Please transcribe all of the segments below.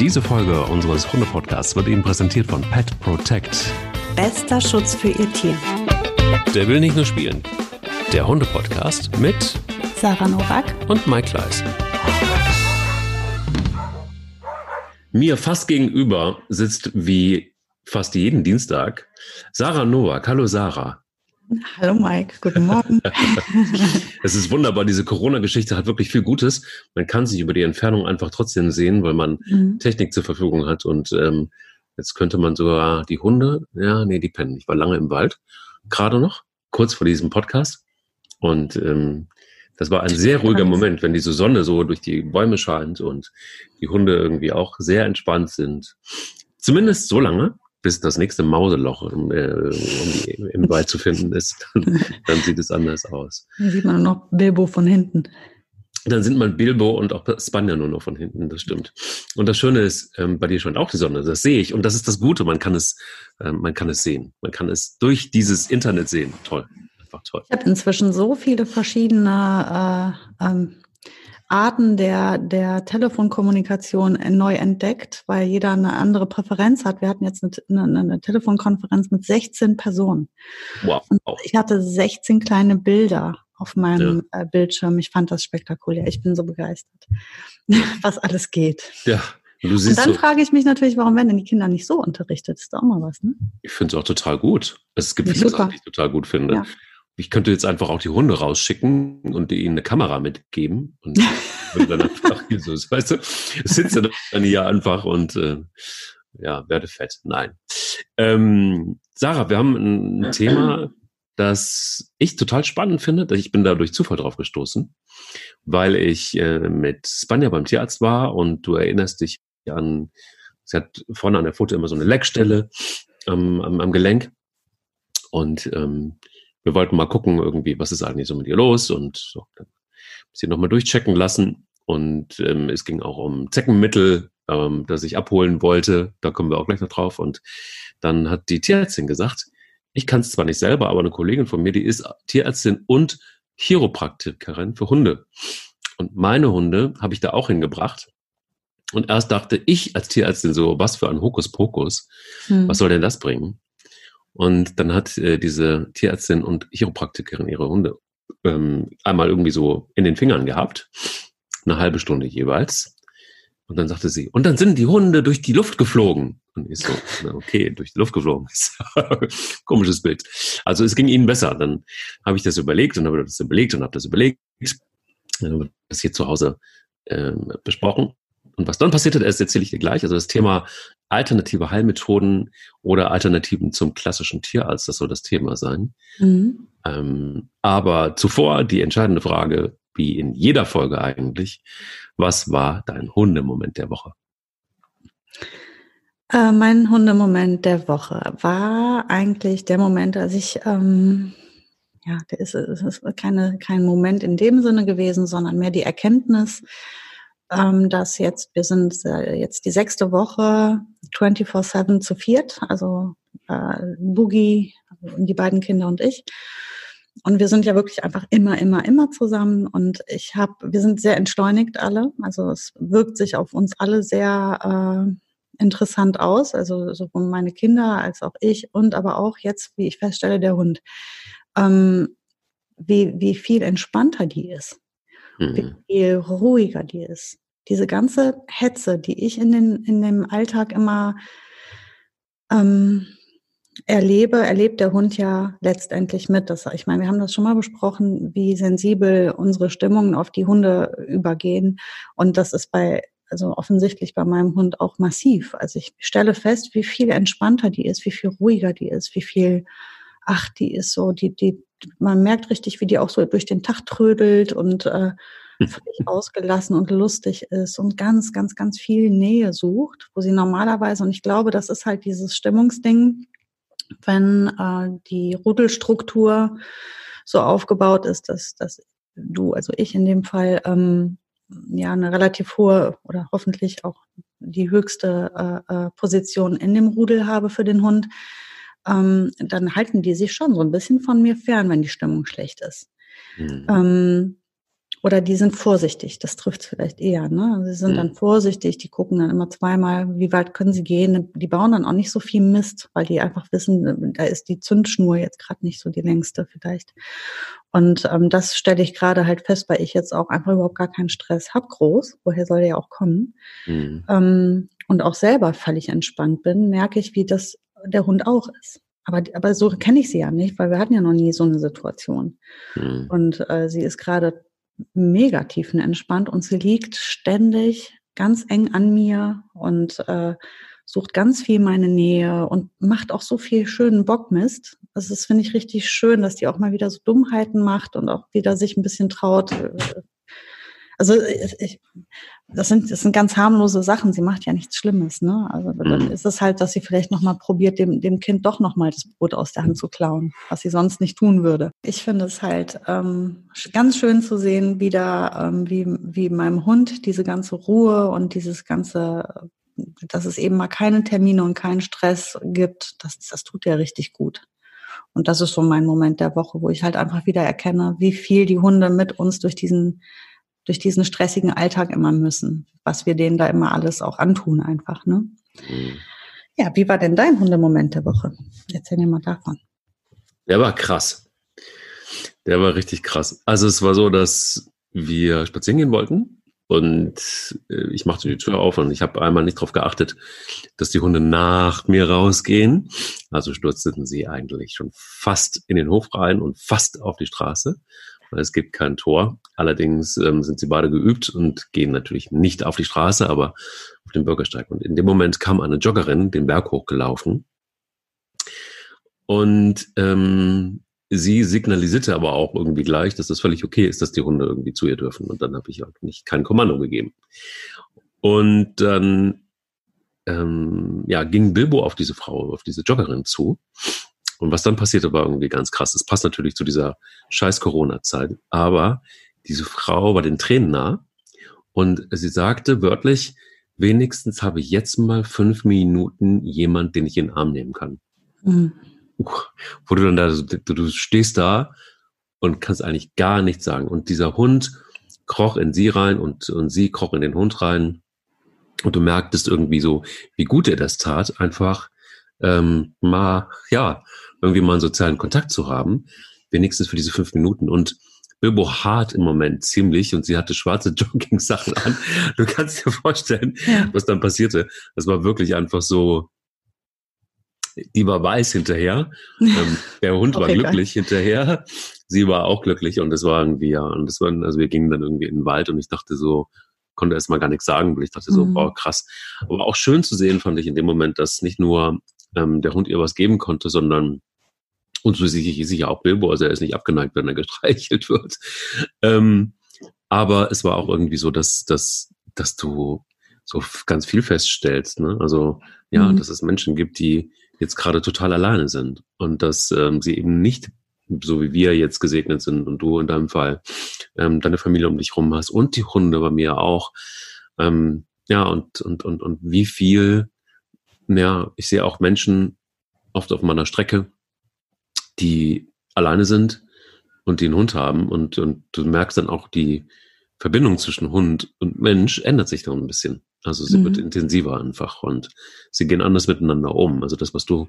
Diese Folge unseres Hunde-Podcasts wird Ihnen präsentiert von Pet Protect. Bester Schutz für Ihr Tier. Der will nicht nur spielen. Der Hunde-Podcast mit Sarah Nowak und Mike Kleiss. Mir fast gegenüber sitzt wie fast jeden Dienstag Sarah Nowak. Hallo Sarah. Hallo Mike, guten Morgen. es ist wunderbar, diese Corona-Geschichte hat wirklich viel Gutes. Man kann sich über die Entfernung einfach trotzdem sehen, weil man mhm. Technik zur Verfügung hat. Und ähm, jetzt könnte man sogar die Hunde, ja, nee, die pennen. Ich war lange im Wald, gerade noch, kurz vor diesem Podcast. Und ähm, das war ein sehr ruhiger Moment, wenn diese Sonne so durch die Bäume scheint und die Hunde irgendwie auch sehr entspannt sind. Zumindest so lange, bis das nächste Mauseloch im, äh, um im Wald zu finden ist, dann, dann sieht es anders aus. Dann sieht man noch Bilbo von hinten. Dann sind man Bilbo und auch Spanier nur noch von hinten, das stimmt. Und das Schöne ist, ähm, bei dir scheint auch die Sonne, das sehe ich. Und das ist das Gute, man kann es, ähm, man kann es sehen. Man kann es durch dieses Internet sehen. Toll, einfach toll. Ich habe inzwischen so viele verschiedene äh, ähm, Arten der, der Telefonkommunikation neu entdeckt, weil jeder eine andere Präferenz hat. Wir hatten jetzt eine, eine, eine Telefonkonferenz mit 16 Personen. Wow. Und ich hatte 16 kleine Bilder auf meinem ja. Äh, Bildschirm. Ich fand das spektakulär. Ich bin so begeistert, was alles geht. Ja. Und, und dann so frage ich mich natürlich, warum werden denn die Kinder nicht so unterrichtet? ist doch auch mal was, ne? Ich finde es auch total gut. Es gibt viele Sachen, die ich total gut finde. Ja ich könnte jetzt einfach auch die Hunde rausschicken und ihnen eine Kamera mitgeben und würde dann einfach hier so, weißt du, sitze dann hier einfach und äh, ja, werde fett. Nein. Ähm, Sarah, wir haben ein Thema, das ich total spannend finde. Ich bin da durch Zufall drauf gestoßen, weil ich äh, mit Spanja beim Tierarzt war und du erinnerst dich an, sie hat vorne an der Foto immer so eine Leckstelle ähm, am, am Gelenk. Und ähm, wir wollten mal gucken, irgendwie, was ist eigentlich so mit ihr los und so, dann sie nochmal durchchecken lassen. Und ähm, es ging auch um Zeckenmittel, ähm, das ich abholen wollte. Da kommen wir auch gleich noch drauf. Und dann hat die Tierärztin gesagt, ich kann es zwar nicht selber, aber eine Kollegin von mir, die ist Tierärztin und Chiropraktikerin für Hunde. Und meine Hunde habe ich da auch hingebracht. Und erst dachte ich als Tierärztin so, was für ein Hokuspokus. Hm. Was soll denn das bringen? Und dann hat äh, diese Tierärztin und Chiropraktikerin ihre Hunde ähm, einmal irgendwie so in den Fingern gehabt, eine halbe Stunde jeweils. Und dann sagte sie, und dann sind die Hunde durch die Luft geflogen. Und ich so, na okay, durch die Luft geflogen. Komisches Bild. Also es ging ihnen besser. Dann habe ich das überlegt und habe das überlegt und habe das überlegt. Dann haben wir das hier zu Hause ähm, besprochen. Und was dann passiert ist, das erzähle ich dir gleich. Also das Thema alternative Heilmethoden oder Alternativen zum klassischen Tierarzt, das soll das Thema sein. Mhm. Ähm, aber zuvor die entscheidende Frage, wie in jeder Folge eigentlich, was war dein Hundemoment der Woche? Äh, mein Hundemoment der Woche war eigentlich der Moment, als ich, ähm, ja, der ist, ist keine, kein Moment in dem Sinne gewesen, sondern mehr die Erkenntnis, ähm, dass jetzt, wir sind äh, jetzt die sechste Woche 24-7 zu viert, also äh, Boogie, die beiden Kinder und ich. Und wir sind ja wirklich einfach immer, immer, immer zusammen. Und ich habe, wir sind sehr entschleunigt alle. Also es wirkt sich auf uns alle sehr äh, interessant aus. Also sowohl meine Kinder als auch ich und aber auch jetzt, wie ich feststelle, der Hund. Ähm, wie, wie viel entspannter die ist mhm. wie viel ruhiger die ist. Diese ganze Hetze, die ich in, den, in dem Alltag immer ähm, erlebe, erlebt der Hund ja letztendlich mit. Das, ich meine, wir haben das schon mal besprochen, wie sensibel unsere Stimmungen auf die Hunde übergehen. Und das ist bei, also offensichtlich bei meinem Hund auch massiv. Also ich stelle fest, wie viel entspannter die ist, wie viel ruhiger die ist, wie viel, ach, die ist so, die, die, man merkt richtig, wie die auch so durch den Tag trödelt und äh, völlig ausgelassen und lustig ist und ganz, ganz, ganz viel Nähe sucht, wo sie normalerweise, und ich glaube, das ist halt dieses Stimmungsding, wenn äh, die Rudelstruktur so aufgebaut ist, dass, dass du, also ich in dem Fall, ähm, ja, eine relativ hohe oder hoffentlich auch die höchste äh, äh, Position in dem Rudel habe für den Hund, ähm, dann halten die sich schon so ein bisschen von mir fern, wenn die Stimmung schlecht ist. Mhm. Ähm, oder die sind vorsichtig, das trifft vielleicht eher. Ne? Sie sind mhm. dann vorsichtig, die gucken dann immer zweimal, wie weit können sie gehen. Die bauen dann auch nicht so viel Mist, weil die einfach wissen, da ist die Zündschnur jetzt gerade nicht so die längste vielleicht. Und ähm, das stelle ich gerade halt fest, weil ich jetzt auch einfach überhaupt gar keinen Stress hab groß. Woher soll der ja auch kommen? Mhm. Ähm, und auch selber völlig entspannt bin, merke ich, wie das der Hund auch ist. Aber, aber so kenne ich sie ja nicht, weil wir hatten ja noch nie so eine Situation. Mhm. Und äh, sie ist gerade mega tiefenentspannt und sie liegt ständig ganz eng an mir und äh, sucht ganz viel meine Nähe und macht auch so viel schönen Bockmist. Also das finde ich richtig schön, dass die auch mal wieder so Dummheiten macht und auch wieder sich ein bisschen traut, äh, also ich, das sind das sind ganz harmlose Sachen. Sie macht ja nichts Schlimmes, ne? Also dann mhm. ist es halt, dass sie vielleicht noch mal probiert, dem dem Kind doch noch mal das Brot aus der Hand zu klauen, was sie sonst nicht tun würde. Ich finde es halt ähm, ganz schön zu sehen, wie da ähm, wie wie meinem Hund diese ganze Ruhe und dieses ganze dass es eben mal keine Termine und keinen Stress gibt, das, das tut ja richtig gut. Und das ist so mein Moment der Woche, wo ich halt einfach wieder erkenne, wie viel die Hunde mit uns durch diesen durch diesen stressigen Alltag immer müssen, was wir denen da immer alles auch antun einfach. Ne? Mhm. Ja, wie war denn dein Hundemoment der Woche? Erzähl mir mal davon. Der war krass. Der war richtig krass. Also es war so, dass wir spazieren gehen wollten und äh, ich machte die Tür auf und ich habe einmal nicht darauf geachtet, dass die Hunde nach mir rausgehen. Also stürzten sie eigentlich schon fast in den Hof rein und fast auf die Straße. Es gibt kein Tor. Allerdings ähm, sind sie beide geübt und gehen natürlich nicht auf die Straße, aber auf den Bürgersteig. Und in dem Moment kam eine Joggerin den Berg hochgelaufen. Und ähm, sie signalisierte aber auch irgendwie gleich, dass das völlig okay ist, dass die Hunde irgendwie zu ihr dürfen. Und dann habe ich auch nicht kein Kommando gegeben. Und dann ähm, ja, ging Bilbo auf diese Frau, auf diese Joggerin zu und was dann passierte, war irgendwie ganz krass. Es passt natürlich zu dieser scheiß Corona-Zeit. Aber diese Frau war den Tränen nah und sie sagte wörtlich, wenigstens habe ich jetzt mal fünf Minuten jemand, den ich in den Arm nehmen kann. Mhm. Wo du dann da, du, du stehst da und kannst eigentlich gar nichts sagen. Und dieser Hund kroch in sie rein und, und sie kroch in den Hund rein. Und du merktest irgendwie so, wie gut er das tat, einfach ähm, mal, ja, irgendwie mal einen sozialen Kontakt zu haben, wenigstens für diese fünf Minuten. Und Bilbo hart im Moment ziemlich und sie hatte schwarze Jogging-Sachen an. Du kannst dir vorstellen, ja. was dann passierte. Das war wirklich einfach so, die war weiß hinterher. Ähm, der Hund war glücklich geil. hinterher. Sie war auch glücklich und es war irgendwie, ja, und das war, also wir gingen dann irgendwie in den Wald und ich dachte so, konnte erst mal gar nichts sagen, weil ich dachte so, mhm. boah, krass. Aber auch schön zu sehen fand ich in dem Moment, dass nicht nur ähm, der Hund ihr was geben konnte, sondern und so sicher, sicher auch Bilbo, also er ist nicht abgeneigt, wenn er gestreichelt wird. Ähm, aber es war auch irgendwie so, dass, dass, dass du so ganz viel feststellst. Ne? Also ja, mhm. dass es Menschen gibt, die jetzt gerade total alleine sind und dass ähm, sie eben nicht so wie wir jetzt gesegnet sind und du in deinem Fall ähm, deine Familie um dich rum hast und die Hunde bei mir auch. Ähm, ja, und, und, und, und wie viel, ja, ich sehe auch Menschen oft auf meiner Strecke, die alleine sind und die einen Hund haben und, und du merkst dann auch die Verbindung zwischen Hund und Mensch ändert sich dann ein bisschen. Also sie mhm. wird intensiver einfach und sie gehen anders miteinander um. Also das, was du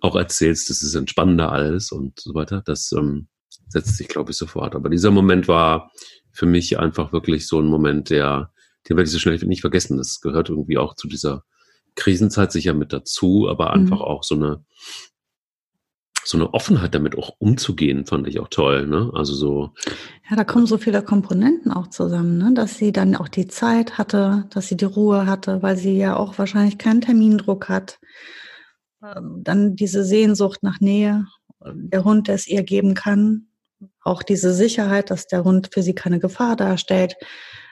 auch erzählst, das ist entspannender alles und so weiter. Das ähm, setzt sich, glaube ich, sofort. Aber dieser Moment war für mich einfach wirklich so ein Moment, der, den werde ich so schnell nicht vergessen. Das gehört irgendwie auch zu dieser Krisenzeit sicher mit dazu, aber einfach mhm. auch so eine so eine Offenheit damit auch umzugehen, fand ich auch toll. Ne? Also so. Ja, da kommen so viele Komponenten auch zusammen, ne? dass sie dann auch die Zeit hatte, dass sie die Ruhe hatte, weil sie ja auch wahrscheinlich keinen Termindruck hat. Ähm, dann diese Sehnsucht nach Nähe, der Hund, der es ihr geben kann. Auch diese Sicherheit, dass der Hund für sie keine Gefahr darstellt.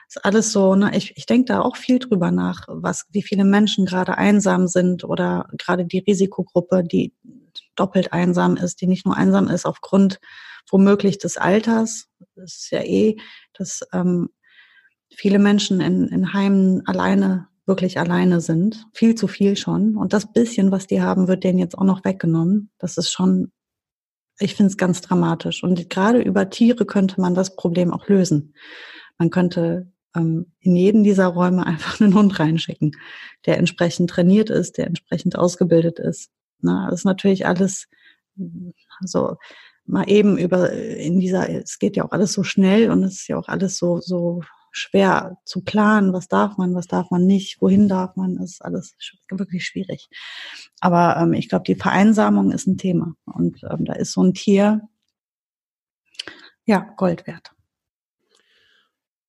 ist alles so, ne? ich, ich denke da auch viel drüber nach, was, wie viele Menschen gerade einsam sind oder gerade die Risikogruppe, die doppelt einsam ist, die nicht nur einsam ist aufgrund womöglich des Alters, das ist ja eh, dass ähm, viele Menschen in, in Heimen alleine, wirklich alleine sind, viel zu viel schon. Und das bisschen, was die haben, wird denen jetzt auch noch weggenommen. Das ist schon ich finde es ganz dramatisch. Und gerade über Tiere könnte man das Problem auch lösen. Man könnte ähm, in jeden dieser Räume einfach einen Hund reinschicken, der entsprechend trainiert ist, der entsprechend ausgebildet ist. Na, das ist natürlich alles so mal eben über in dieser, es geht ja auch alles so schnell und es ist ja auch alles so, so schwer zu planen, was darf man, was darf man nicht, wohin darf man, das ist alles wirklich schwierig. Aber ähm, ich glaube, die Vereinsamung ist ein Thema und ähm, da ist so ein Tier ja Gold wert.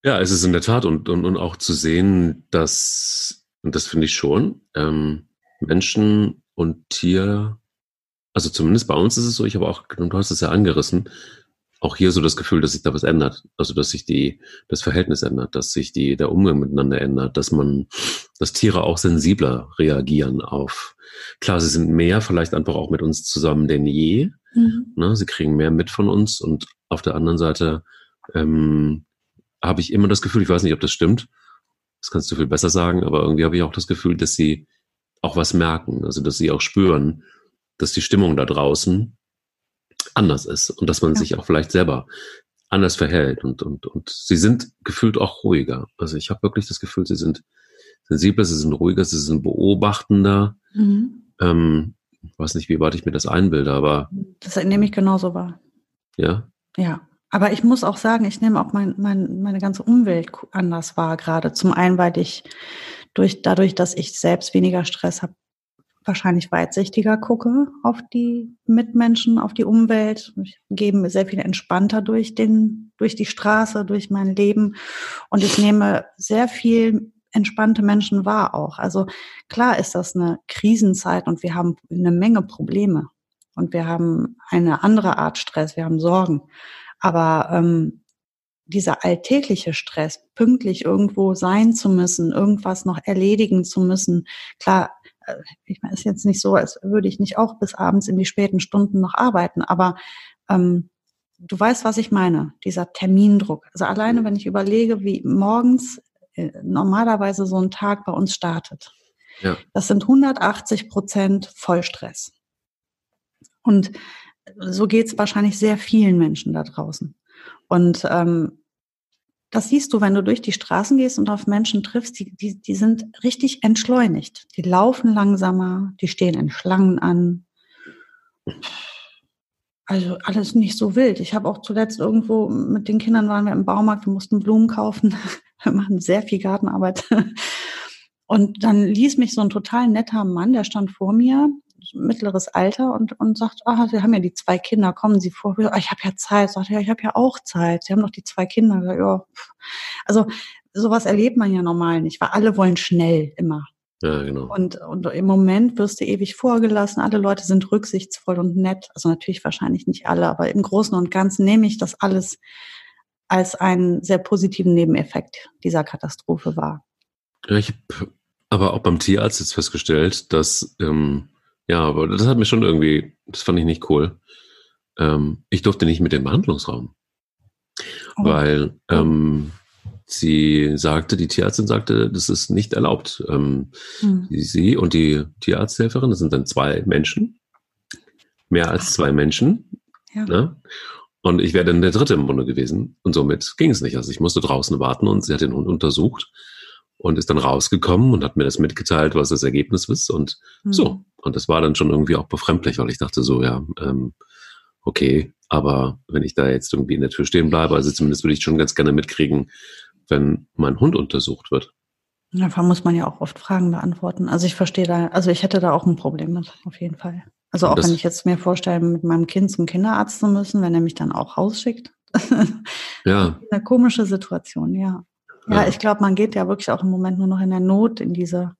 Ja, es ist in der Tat und, und, und auch zu sehen, dass, und das finde ich schon, ähm, Menschen und Tier, also zumindest bei uns ist es so, ich habe auch, du hast es ja angerissen, auch hier so das Gefühl, dass sich da was ändert. Also dass sich die, das Verhältnis ändert, dass sich die, der Umgang miteinander ändert, dass man, dass Tiere auch sensibler reagieren auf, klar, sie sind mehr vielleicht einfach auch mit uns zusammen denn je. Mhm. Ne, sie kriegen mehr mit von uns und auf der anderen Seite ähm, habe ich immer das Gefühl, ich weiß nicht, ob das stimmt, das kannst du viel besser sagen, aber irgendwie habe ich auch das Gefühl, dass sie auch was merken, also dass sie auch spüren, dass die Stimmung da draußen anders ist und dass man ja. sich auch vielleicht selber anders verhält und, und, und sie sind gefühlt auch ruhiger. Also ich habe wirklich das Gefühl, sie sind sensibler, sie sind ruhiger, sie sind beobachtender. Mhm. Ähm, ich weiß nicht, wie weit ich mir das einbilde, aber. Das nehme ich genauso wahr. Ja? Ja. Aber ich muss auch sagen, ich nehme auch mein, mein, meine ganze Umwelt anders wahr gerade. Zum einen, weil ich durch, dadurch, dass ich selbst weniger Stress habe, wahrscheinlich weitsichtiger gucke auf die Mitmenschen, auf die Umwelt. Ich mir sehr viel entspannter durch den, durch die Straße, durch mein Leben. Und ich nehme sehr viel entspannte Menschen wahr auch. Also klar ist das eine Krisenzeit und wir haben eine Menge Probleme. Und wir haben eine andere Art Stress, wir haben Sorgen. Aber ähm, dieser alltägliche Stress, pünktlich irgendwo sein zu müssen, irgendwas noch erledigen zu müssen, klar, äh, ich meine, ist jetzt nicht so, als würde ich nicht auch bis abends in die späten Stunden noch arbeiten, aber ähm, du weißt, was ich meine, dieser Termindruck. Also alleine, wenn ich überlege, wie morgens äh, normalerweise so ein Tag bei uns startet. Ja. Das sind 180 Prozent Vollstress. Und so geht es wahrscheinlich sehr vielen Menschen da draußen. Und ähm, das siehst du, wenn du durch die Straßen gehst und auf Menschen triffst, die, die, die sind richtig entschleunigt. Die laufen langsamer, die stehen in Schlangen an. Also alles nicht so wild. Ich habe auch zuletzt irgendwo mit den Kindern waren wir im Baumarkt, wir mussten Blumen kaufen. Wir machen sehr viel Gartenarbeit. Und dann ließ mich so ein total netter Mann, der stand vor mir mittleres Alter und, und sagt, ah, Sie haben ja die zwei Kinder, kommen Sie vor. Ich habe ja Zeit. Sagt ja, ich habe ja auch Zeit. Sie haben doch die zwei Kinder. Ja. Also sowas erlebt man ja normal nicht, weil alle wollen schnell immer. Ja, genau. Und, und im Moment wirst du ewig vorgelassen. Alle Leute sind rücksichtsvoll und nett. Also natürlich wahrscheinlich nicht alle, aber im Großen und Ganzen nehme ich das alles als einen sehr positiven Nebeneffekt dieser Katastrophe wahr. Ja, ich habe aber auch beim Tierarzt jetzt festgestellt, dass ähm, ja, aber das hat mir schon irgendwie, das fand ich nicht cool. Ähm, ich durfte nicht mit dem Behandlungsraum. Oh. Weil ähm, sie sagte, die Tierärztin sagte, das ist nicht erlaubt. Ähm, hm. Sie und die Tierarzthelferin, das sind dann zwei Menschen, mehr als zwei Menschen. Ja. Ne? Und ich wäre dann der dritte im Bunde gewesen. Und somit ging es nicht. Also ich musste draußen warten und sie hat den Hund untersucht und ist dann rausgekommen und hat mir das mitgeteilt, was das Ergebnis ist und mhm. so. Und das war dann schon irgendwie auch befremdlich, weil ich dachte so, ja, ähm, okay, aber wenn ich da jetzt irgendwie in der Tür stehen bleibe, also zumindest würde ich schon ganz gerne mitkriegen, wenn mein Hund untersucht wird. Davon muss man ja auch oft Fragen beantworten. Also ich verstehe da, also ich hätte da auch ein Problem mit, auf jeden Fall. Also auch das, wenn ich jetzt mir vorstelle, mit meinem Kind zum Kinderarzt zu müssen, wenn er mich dann auch rausschickt. ja. Eine komische Situation, ja. Ja, ich glaube, man geht ja wirklich auch im Moment nur noch in der Not in diese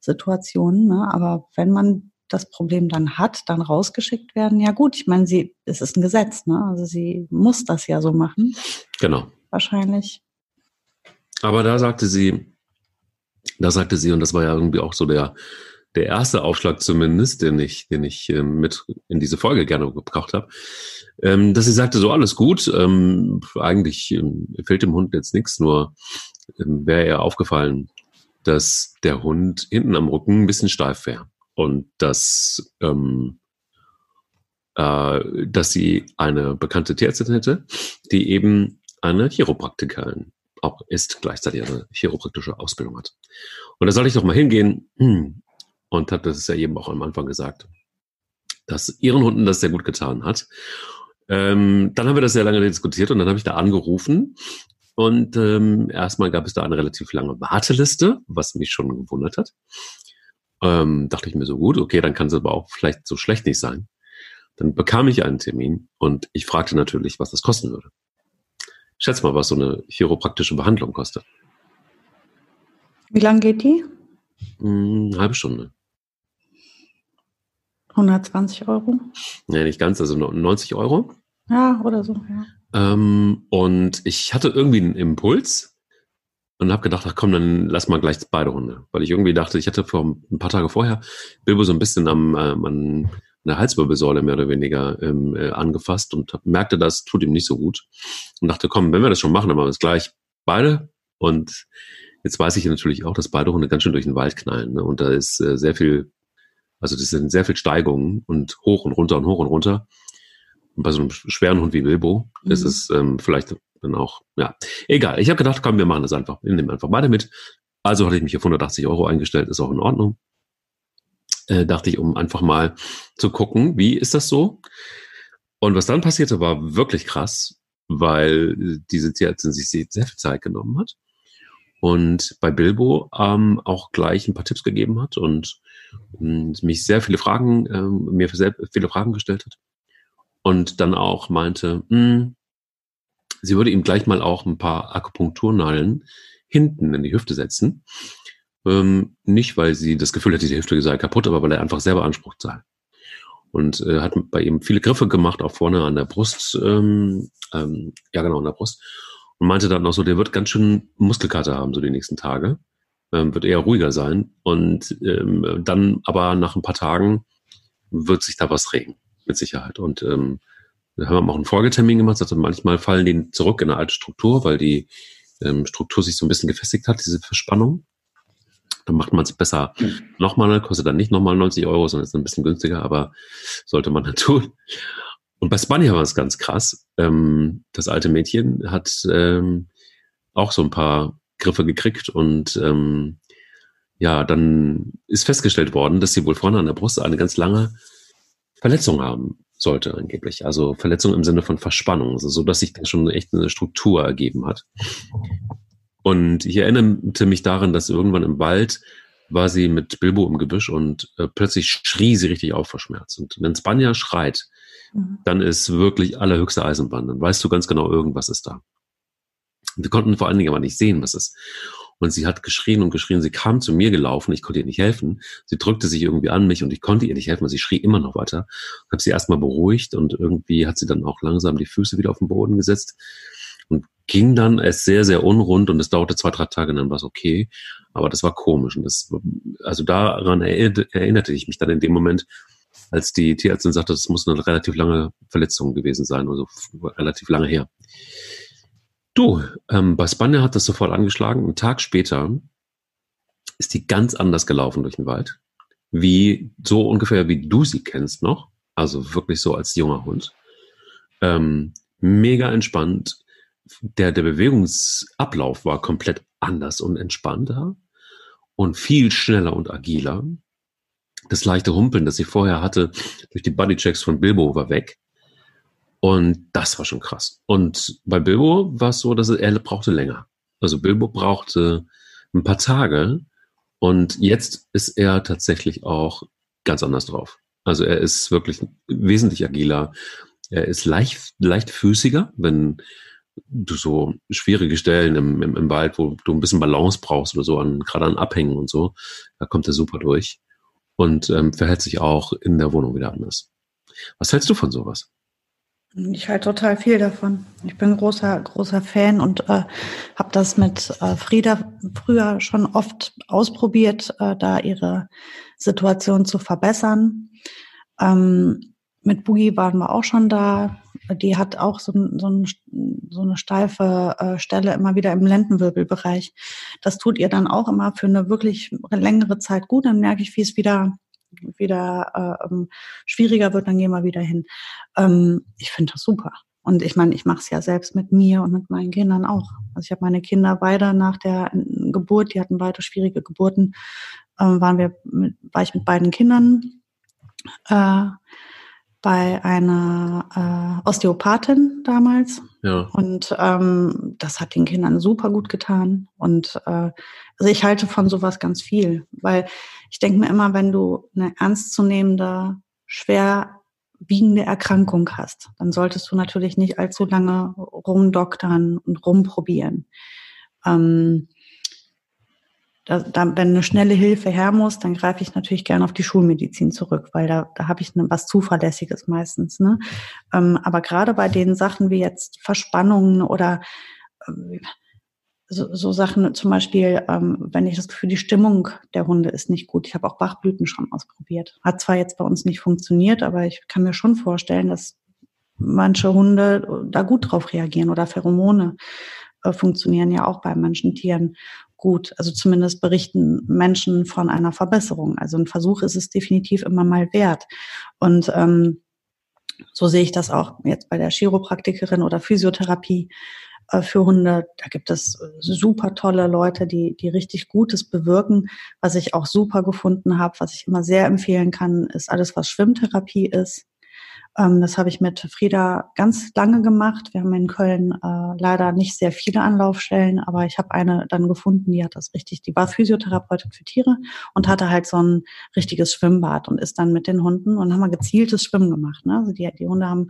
Situation. Ne? Aber wenn man das Problem dann hat, dann rausgeschickt werden, ja gut, ich meine, sie, es ist ein Gesetz, ne? Also sie muss das ja so machen. Genau. Wahrscheinlich. Aber da sagte sie, da sagte sie, und das war ja irgendwie auch so der, der erste Aufschlag zumindest, den ich, den ich äh, mit in diese Folge gerne gebracht habe, ähm, dass sie sagte, so alles gut, ähm, eigentlich ähm, fehlt dem Hund jetzt nichts, nur ähm, wäre ihr aufgefallen, dass der Hund hinten am Rücken ein bisschen steif wäre und dass ähm, äh, dass sie eine bekannte Tierärztin hätte, die eben eine Chiropraktikerin auch ist, gleichzeitig eine chiropraktische Ausbildung hat. Und da soll ich doch mal hingehen und habe das ja eben auch am Anfang gesagt, dass ihren Hunden das sehr gut getan hat. Ähm, dann haben wir das sehr lange diskutiert und dann habe ich da angerufen und ähm, erstmal gab es da eine relativ lange Warteliste, was mich schon gewundert hat. Ähm, dachte ich mir so gut, okay, dann kann es aber auch vielleicht so schlecht nicht sein. Dann bekam ich einen Termin und ich fragte natürlich, was das kosten würde. Schätz mal, was so eine chiropraktische Behandlung kostet. Wie lange geht die? Hm, eine halbe Stunde. 120 Euro? Nee, nicht ganz, also 90 Euro. Ja, oder so, ja. Ähm, und ich hatte irgendwie einen Impuls und habe gedacht, ach komm, dann lass mal gleich beide Hunde. Weil ich irgendwie dachte, ich hatte vor ein paar Tage vorher Bilbo so ein bisschen am, ähm, an der Halswirbelsäule mehr oder weniger ähm, äh, angefasst und hab, merkte, das tut ihm nicht so gut. Und dachte, komm, wenn wir das schon machen, dann machen wir es gleich beide. Und jetzt weiß ich natürlich auch, dass beide Hunde ganz schön durch den Wald knallen. Ne? Und da ist äh, sehr viel, also das sind sehr viel Steigungen und hoch und runter und hoch und runter. Bei so einem schweren Hund wie Bilbo mhm. ist es ähm, vielleicht dann auch, ja, egal. Ich habe gedacht, komm, wir machen das einfach. Wir nehmen einfach beide mit. Also hatte ich mich auf 180 Euro eingestellt, ist auch in Ordnung. Äh, dachte ich, um einfach mal zu gucken, wie ist das so? Und was dann passierte, war wirklich krass, weil diese Tierärztin sich sehr viel Zeit genommen hat und bei Bilbo ähm, auch gleich ein paar Tipps gegeben hat und, und mich sehr viele Fragen, ähm, mir sehr viele Fragen gestellt hat und dann auch meinte, mh, hm, sie würde ihm gleich mal auch ein paar Akupunkturnadeln hinten in die Hüfte setzen. Ähm, nicht, weil sie das Gefühl hätte, die Hüfte sei kaputt, aber weil er einfach sehr beansprucht sei. Und äh, hat bei ihm viele Griffe gemacht, auch vorne an der Brust, ähm, ähm, ja genau, an der Brust. Und meinte dann auch so, der wird ganz schön Muskelkater haben, so die nächsten Tage. Ähm, wird eher ruhiger sein. Und ähm, dann aber nach ein paar Tagen wird sich da was regen mit Sicherheit. Und ähm, da haben wir auch einen Folgetermin gemacht, also manchmal fallen die zurück in eine alte Struktur, weil die ähm, Struktur sich so ein bisschen gefestigt hat, diese Verspannung. Dann macht man es besser mhm. nochmal, kostet dann nicht nochmal 90 Euro, sondern ist ein bisschen günstiger, aber sollte man dann tun. Und bei Spania war es ganz krass. Ähm, das alte Mädchen hat ähm, auch so ein paar Griffe gekriegt und ähm, ja, dann ist festgestellt worden, dass sie wohl vorne an der Brust eine ganz lange Verletzung haben sollte angeblich. Also Verletzung im Sinne von Verspannung, also so dass sich da schon echt eine Struktur ergeben hat. Und ich erinnerte mich daran, dass irgendwann im Wald war sie mit Bilbo im Gebüsch und äh, plötzlich schrie sie richtig auf vor Schmerz. Und wenn Spanja schreit, mhm. dann ist wirklich allerhöchste Eisenbahn. Dann weißt du ganz genau, irgendwas ist da. Wir konnten vor allen Dingen aber nicht sehen, was ist. Und sie hat geschrien und geschrien. Sie kam zu mir gelaufen. Ich konnte ihr nicht helfen. Sie drückte sich irgendwie an mich und ich konnte ihr nicht helfen. Sie schrie immer noch weiter. Ich habe sie erstmal beruhigt und irgendwie hat sie dann auch langsam die Füße wieder auf den Boden gesetzt und ging dann es sehr, sehr unrund und es dauerte zwei, drei Tage und dann war es okay. Aber das war komisch. Und das, also daran erinnerte ich mich dann in dem Moment, als die Tierärztin sagte, das muss eine relativ lange Verletzung gewesen sein, also relativ lange her. Du, ähm, bei Spanja hat das sofort angeschlagen. Einen Tag später ist die ganz anders gelaufen durch den Wald. Wie, so ungefähr wie du sie kennst noch. Also wirklich so als junger Hund. Ähm, mega entspannt. Der, der Bewegungsablauf war komplett anders und entspannter und viel schneller und agiler. Das leichte Humpeln, das sie vorher hatte, durch die Bodychecks von Bilbo war weg. Und das war schon krass. Und bei Bilbo war es so, dass er brauchte länger. Also Bilbo brauchte ein paar Tage und jetzt ist er tatsächlich auch ganz anders drauf. Also er ist wirklich wesentlich agiler. Er ist leicht, leichtfüßiger, wenn du so schwierige Stellen im, im, im Wald, wo du ein bisschen Balance brauchst oder so, an, gerade an Abhängen und so, da kommt er super durch und ähm, verhält sich auch in der Wohnung wieder anders. Was hältst du von sowas? Ich halte total viel davon. Ich bin großer, großer Fan und äh, habe das mit äh, Frieda früher schon oft ausprobiert, äh, da ihre Situation zu verbessern. Ähm, mit Boogie waren wir auch schon da. Die hat auch so, so, so eine steife äh, Stelle immer wieder im Lendenwirbelbereich. Das tut ihr dann auch immer für eine wirklich längere Zeit gut. Dann merke ich, wie es wieder wieder äh, ähm, schwieriger wird, dann gehen wir wieder hin. Ähm, ich finde das super. Und ich meine, ich mache es ja selbst mit mir und mit meinen Kindern auch. Also ich habe meine Kinder beide nach der Geburt, die hatten beide schwierige Geburten, äh, waren wir mit, war ich mit beiden Kindern äh, bei einer äh, Osteopathin damals. Ja. Und ähm, das hat den Kindern super gut getan. Und äh, also ich halte von sowas ganz viel, weil ich denke mir immer, wenn du eine ernstzunehmende, schwer wiegende Erkrankung hast, dann solltest du natürlich nicht allzu lange rumdoktern und rumprobieren. Ähm, da, da, wenn eine schnelle Hilfe her muss, dann greife ich natürlich gerne auf die Schulmedizin zurück, weil da, da habe ich ne, was Zuverlässiges meistens. Ne? Ähm, aber gerade bei den Sachen wie jetzt Verspannungen oder ähm, so, so Sachen, zum Beispiel, ähm, wenn ich das Gefühl, die Stimmung der Hunde ist nicht gut. Ich habe auch Bachblüten schon ausprobiert. Hat zwar jetzt bei uns nicht funktioniert, aber ich kann mir schon vorstellen, dass manche Hunde da gut drauf reagieren oder Pheromone äh, funktionieren ja auch bei manchen Tieren gut. Also zumindest berichten Menschen von einer Verbesserung. Also ein Versuch ist es definitiv immer mal wert. Und ähm, so sehe ich das auch jetzt bei der Chiropraktikerin oder Physiotherapie äh, für Hunde. Da gibt es super tolle Leute, die, die richtig Gutes bewirken. Was ich auch super gefunden habe, was ich immer sehr empfehlen kann, ist alles, was Schwimmtherapie ist. Ähm, das habe ich mit Frieda ganz lange gemacht. Wir haben in Köln äh, leider nicht sehr viele Anlaufstellen, aber ich habe eine dann gefunden, die hat das richtig, die war Physiotherapeutin für Tiere und hatte halt so ein richtiges Schwimmbad und ist dann mit den Hunden und haben wir gezieltes Schwimmen gemacht. Ne? Also die, die Hunde haben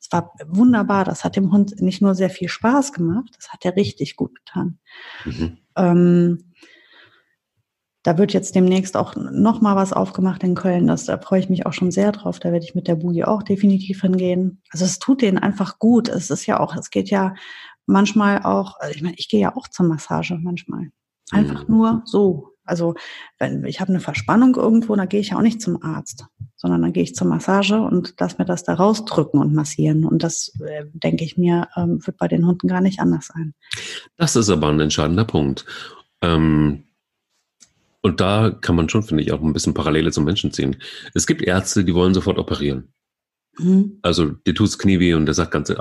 es war wunderbar. Das hat dem Hund nicht nur sehr viel Spaß gemacht, das hat er richtig gut getan. Mhm. Ähm, da wird jetzt demnächst auch noch mal was aufgemacht in Köln. Das, da freue ich mich auch schon sehr drauf. Da werde ich mit der Boogie auch definitiv hingehen. Also es tut denen einfach gut. Es ist ja auch, es geht ja manchmal auch, also ich meine, ich gehe ja auch zur Massage manchmal. Einfach mhm. nur so. Also wenn ich habe eine Verspannung irgendwo, dann gehe ich ja auch nicht zum Arzt, sondern dann gehe ich zur Massage und lass mir das da rausdrücken und massieren. Und das, äh, denke ich mir, ähm, wird bei den Hunden gar nicht anders sein. Das ist aber ein entscheidender Punkt. Ähm und da kann man schon, finde ich, auch ein bisschen Parallele zum Menschen ziehen. Es gibt Ärzte, die wollen sofort operieren. Mhm. Also dir tut das Knie weh und der sagt ganz,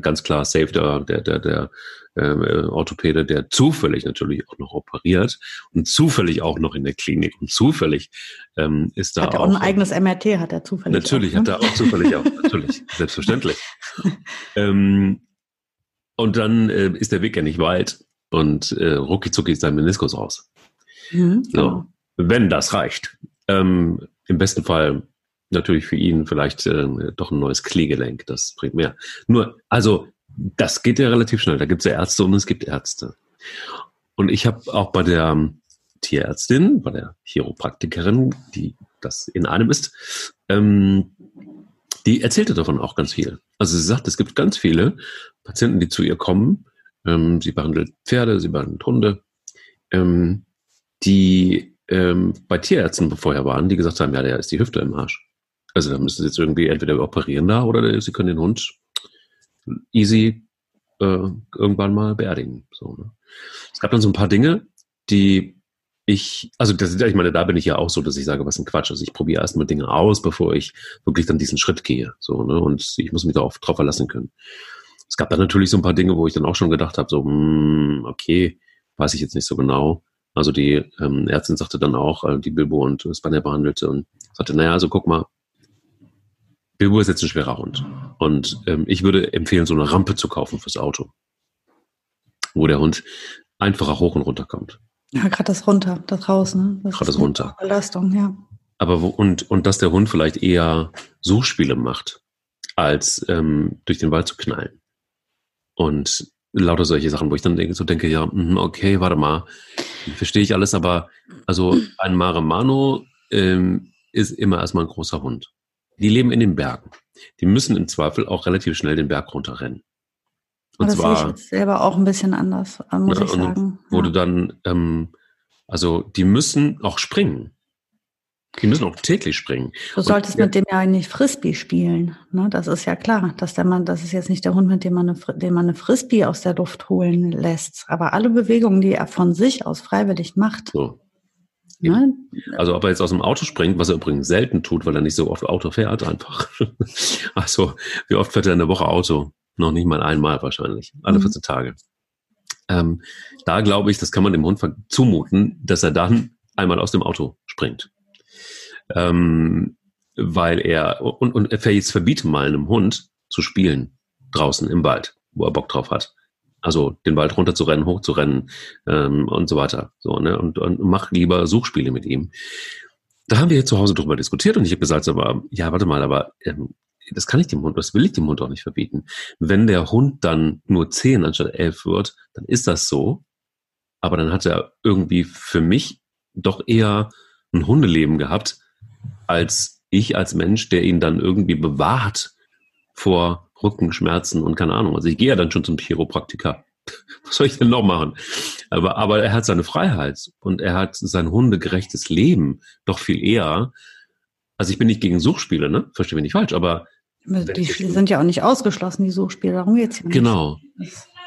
ganz klar, safe der, der, der, der äh, Orthopäde, der zufällig natürlich auch noch operiert und zufällig auch noch in der Klinik und zufällig ähm, ist da hat er auch, auch ein eigenes MRT, hat er zufällig. Natürlich, auch, ne? hat er auch zufällig auch, natürlich, selbstverständlich. ähm, und dann äh, ist der Weg ja nicht weit und äh, rucki zucki ist sein Meniskus raus. Mhm, so, genau. Wenn das reicht. Ähm, Im besten Fall natürlich für ihn vielleicht äh, doch ein neues Kniegelenk. Das bringt mehr. Nur, also, das geht ja relativ schnell. Da gibt es ja Ärzte und es gibt Ärzte. Und ich habe auch bei der ähm, Tierärztin, bei der Chiropraktikerin, die das in einem ist, ähm, die erzählte davon auch ganz viel. Also sie sagt, es gibt ganz viele Patienten, die zu ihr kommen. Ähm, sie behandelt Pferde, sie behandelt Hunde. Ähm, die ähm, bei Tierärzten vorher waren, die gesagt haben, ja, der ist die Hüfte im Arsch. Also da müssen sie jetzt irgendwie entweder operieren da oder sie können den Hund easy äh, irgendwann mal beerdigen. So, ne? Es gab dann so ein paar Dinge, die ich, also das, ich meine, da bin ich ja auch so, dass ich sage, was ein Quatsch. Also ich probiere erstmal Dinge aus, bevor ich wirklich dann diesen Schritt gehe. So, ne? Und ich muss mich darauf drauf verlassen können. Es gab dann natürlich so ein paar Dinge, wo ich dann auch schon gedacht habe, so, hm, okay, weiß ich jetzt nicht so genau. Also die ähm, Ärztin sagte dann auch, äh, die Bilbo und Spanner behandelte und sagte, naja, also guck mal, Bilbo ist jetzt ein schwerer Hund. Und ähm, ich würde empfehlen, so eine Rampe zu kaufen fürs Auto. Wo der Hund einfacher hoch und runter kommt. Ja, gerade das runter, das raus, ne? Gerade das runter. Belastung, ja. Aber wo, und, und dass der Hund vielleicht eher Suchspiele macht, als ähm, durch den Wald zu knallen. Und lauter solche Sachen, wo ich dann denke, so denke, ja, mhm, okay, warte mal, verstehe ich alles, aber also ein Maremano ähm, ist immer erstmal ein großer Hund. Die leben in den Bergen. Die müssen im Zweifel auch relativ schnell den Berg runterrennen. Und das zwar, sehe ich jetzt selber auch ein bisschen anders, muss ja, ich sagen. Wo ja. du dann, ähm, also die müssen auch springen. Die müssen auch täglich springen. Du solltest und, mit dem ja nicht Frisbee spielen. Ne? Das ist ja klar, dass der Mann, das ist jetzt nicht der Hund, mit dem man, eine, dem man eine Frisbee aus der Luft holen lässt. Aber alle Bewegungen, die er von sich aus freiwillig macht, so. Ne? Also ob er jetzt aus dem Auto springt, was er übrigens selten tut, weil er nicht so oft Auto fährt einfach. also wie oft fährt er in der Woche Auto? Noch nicht mal einmal wahrscheinlich, alle 14 mhm. Tage. Ähm, da glaube ich, das kann man dem Hund zumuten, dass er dann einmal aus dem Auto springt. Ähm, weil er, und, und jetzt verbiete mal einem Hund zu spielen draußen im Wald, wo er Bock drauf hat. Also den Wald runterzurennen, hochzurennen ähm, und so weiter. So, ne? Und, und mach lieber Suchspiele mit ihm. Da haben wir zu Hause drüber diskutiert und ich habe gesagt, aber ja, warte mal, aber ähm, das kann ich dem Hund, das will ich dem Hund auch nicht verbieten. Wenn der Hund dann nur zehn anstatt elf wird, dann ist das so. Aber dann hat er irgendwie für mich doch eher ein Hundeleben gehabt, als ich als Mensch, der ihn dann irgendwie bewahrt vor Rückenschmerzen und keine Ahnung. Also ich gehe ja dann schon zum Chiropraktiker. Was soll ich denn noch machen? Aber, aber er hat seine Freiheit und er hat sein hundegerechtes Leben doch viel eher. Also ich bin nicht gegen Suchspiele, ne? Verstehe mich nicht falsch, aber. Die sind ja auch nicht ausgeschlossen, die Suchspiele, darum geht's ja nicht. Genau.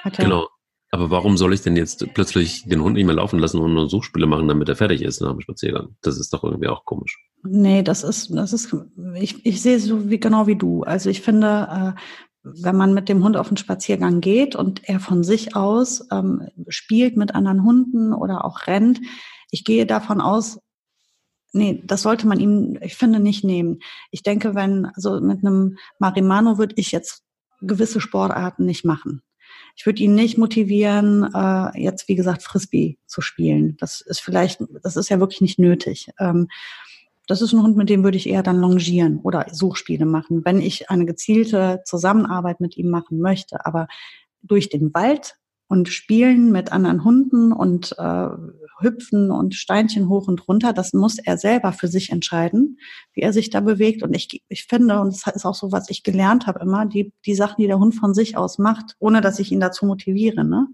Ja genau. Aber warum soll ich denn jetzt plötzlich den Hund nicht mehr laufen lassen und nur Suchspiele machen, damit er fertig ist nach dem Spaziergang? Das ist doch irgendwie auch komisch. Nee, das ist, das ist, ich, ich sehe es so wie, genau wie du. Also ich finde, äh, wenn man mit dem Hund auf den Spaziergang geht und er von sich aus ähm, spielt mit anderen Hunden oder auch rennt, ich gehe davon aus, nee, das sollte man ihm, ich finde, nicht nehmen. Ich denke, wenn, also mit einem Marimano würde ich jetzt gewisse Sportarten nicht machen. Ich würde ihn nicht motivieren, äh, jetzt wie gesagt Frisbee zu spielen. Das ist vielleicht, das ist ja wirklich nicht nötig. Ähm, das ist ein Hund, mit dem würde ich eher dann longieren oder Suchspiele machen, wenn ich eine gezielte Zusammenarbeit mit ihm machen möchte. Aber durch den Wald und Spielen mit anderen Hunden und äh, Hüpfen und Steinchen hoch und runter, das muss er selber für sich entscheiden, wie er sich da bewegt. Und ich, ich finde, und das ist auch so, was ich gelernt habe immer, die, die Sachen, die der Hund von sich aus macht, ohne dass ich ihn dazu motiviere, ne,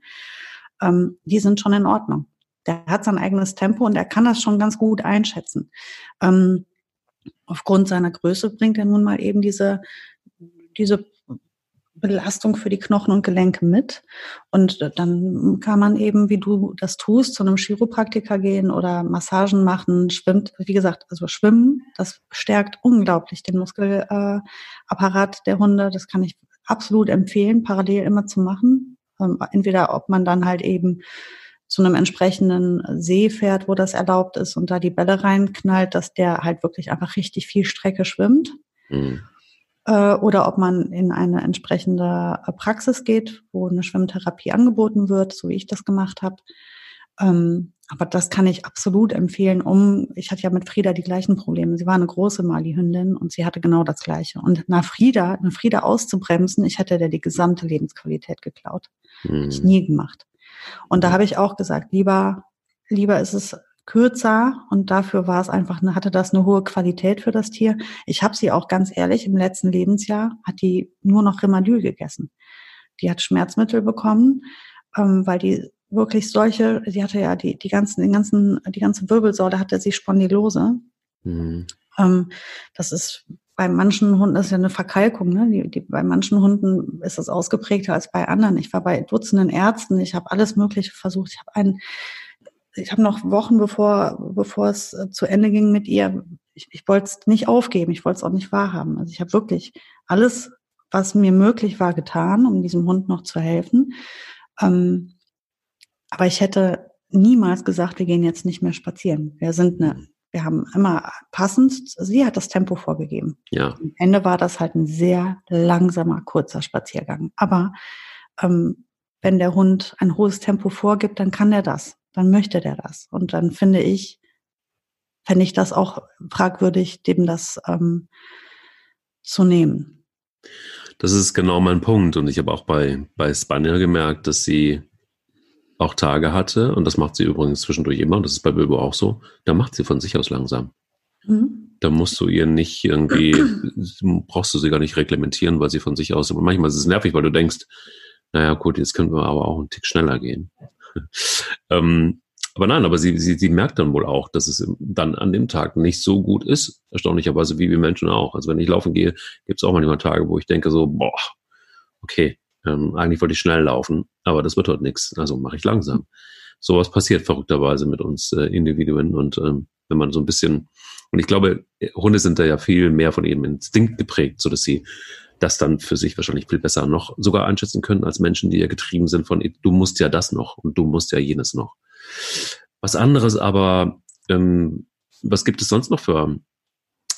ähm, die sind schon in Ordnung der hat sein eigenes Tempo und er kann das schon ganz gut einschätzen. Ähm, aufgrund seiner Größe bringt er nun mal eben diese, diese Belastung für die Knochen und Gelenke mit. Und dann kann man eben, wie du das tust, zu einem Chiropraktiker gehen oder Massagen machen, schwimmt, wie gesagt, also schwimmen, das stärkt unglaublich den Muskelapparat der Hunde. Das kann ich absolut empfehlen, parallel immer zu machen. Ähm, entweder ob man dann halt eben zu einem entsprechenden See fährt, wo das erlaubt ist und da die Bälle reinknallt, dass der halt wirklich einfach richtig viel Strecke schwimmt. Mhm. Äh, oder ob man in eine entsprechende Praxis geht, wo eine Schwimmtherapie angeboten wird, so wie ich das gemacht habe. Ähm, aber das kann ich absolut empfehlen, um, ich hatte ja mit Frieda die gleichen Probleme. Sie war eine große Mali-Hündin und sie hatte genau das Gleiche. Und nach Frieda, nach Frieda auszubremsen, ich hätte der die gesamte Lebensqualität geklaut. Mhm. Ich nie gemacht. Und da habe ich auch gesagt, lieber, lieber ist es kürzer und dafür war es einfach, hatte das eine hohe Qualität für das Tier. Ich habe sie auch ganz ehrlich im letzten Lebensjahr hat die nur noch Rimadyl gegessen. Die hat Schmerzmittel bekommen, ähm, weil die wirklich solche, die hatte ja die die ganzen den ganzen die ganze Wirbelsäule hatte sie Spondylose. Mhm. Ähm, das ist bei manchen Hunden ist ja eine Verkalkung, ne? Die, die, bei manchen Hunden ist das ausgeprägter als bei anderen. Ich war bei Dutzenden Ärzten, ich habe alles Mögliche versucht. Ich habe einen, ich habe noch Wochen bevor, bevor es äh, zu Ende ging mit ihr, ich, ich wollte es nicht aufgeben, ich wollte es auch nicht wahrhaben. Also ich habe wirklich alles, was mir möglich war, getan, um diesem Hund noch zu helfen. Ähm, aber ich hätte niemals gesagt, wir gehen jetzt nicht mehr spazieren. Wir sind eine wir haben immer passend, sie hat das Tempo vorgegeben. Ja. Am Ende war das halt ein sehr langsamer, kurzer Spaziergang. Aber ähm, wenn der Hund ein hohes Tempo vorgibt, dann kann er das, dann möchte der das. Und dann finde ich, fände ich das auch fragwürdig, dem das ähm, zu nehmen. Das ist genau mein Punkt. Und ich habe auch bei, bei Spanier gemerkt, dass sie auch Tage hatte, und das macht sie übrigens zwischendurch immer, und das ist bei Bilbo auch so, da macht sie von sich aus langsam. Mhm. Da musst du ihr nicht irgendwie, brauchst du sie gar nicht reglementieren, weil sie von sich aus, manchmal ist es nervig, weil du denkst, naja, gut, jetzt können wir aber auch einen Tick schneller gehen. ähm, aber nein, aber sie, sie, sie merkt dann wohl auch, dass es dann an dem Tag nicht so gut ist, erstaunlicherweise wie wir Menschen auch. Also wenn ich laufen gehe, gibt es auch manchmal Tage, wo ich denke so, boah, okay, ähm, eigentlich wollte ich schnell laufen, aber das wird heute nichts. Also mache ich langsam. sowas passiert verrückterweise mit uns äh, Individuen. Und ähm, wenn man so ein bisschen, und ich glaube, Hunde sind da ja viel mehr von ihrem Instinkt geprägt, so dass sie das dann für sich wahrscheinlich viel besser noch sogar einschätzen können als Menschen, die ja getrieben sind von, du musst ja das noch und du musst ja jenes noch. Was anderes aber, ähm, was gibt es sonst noch für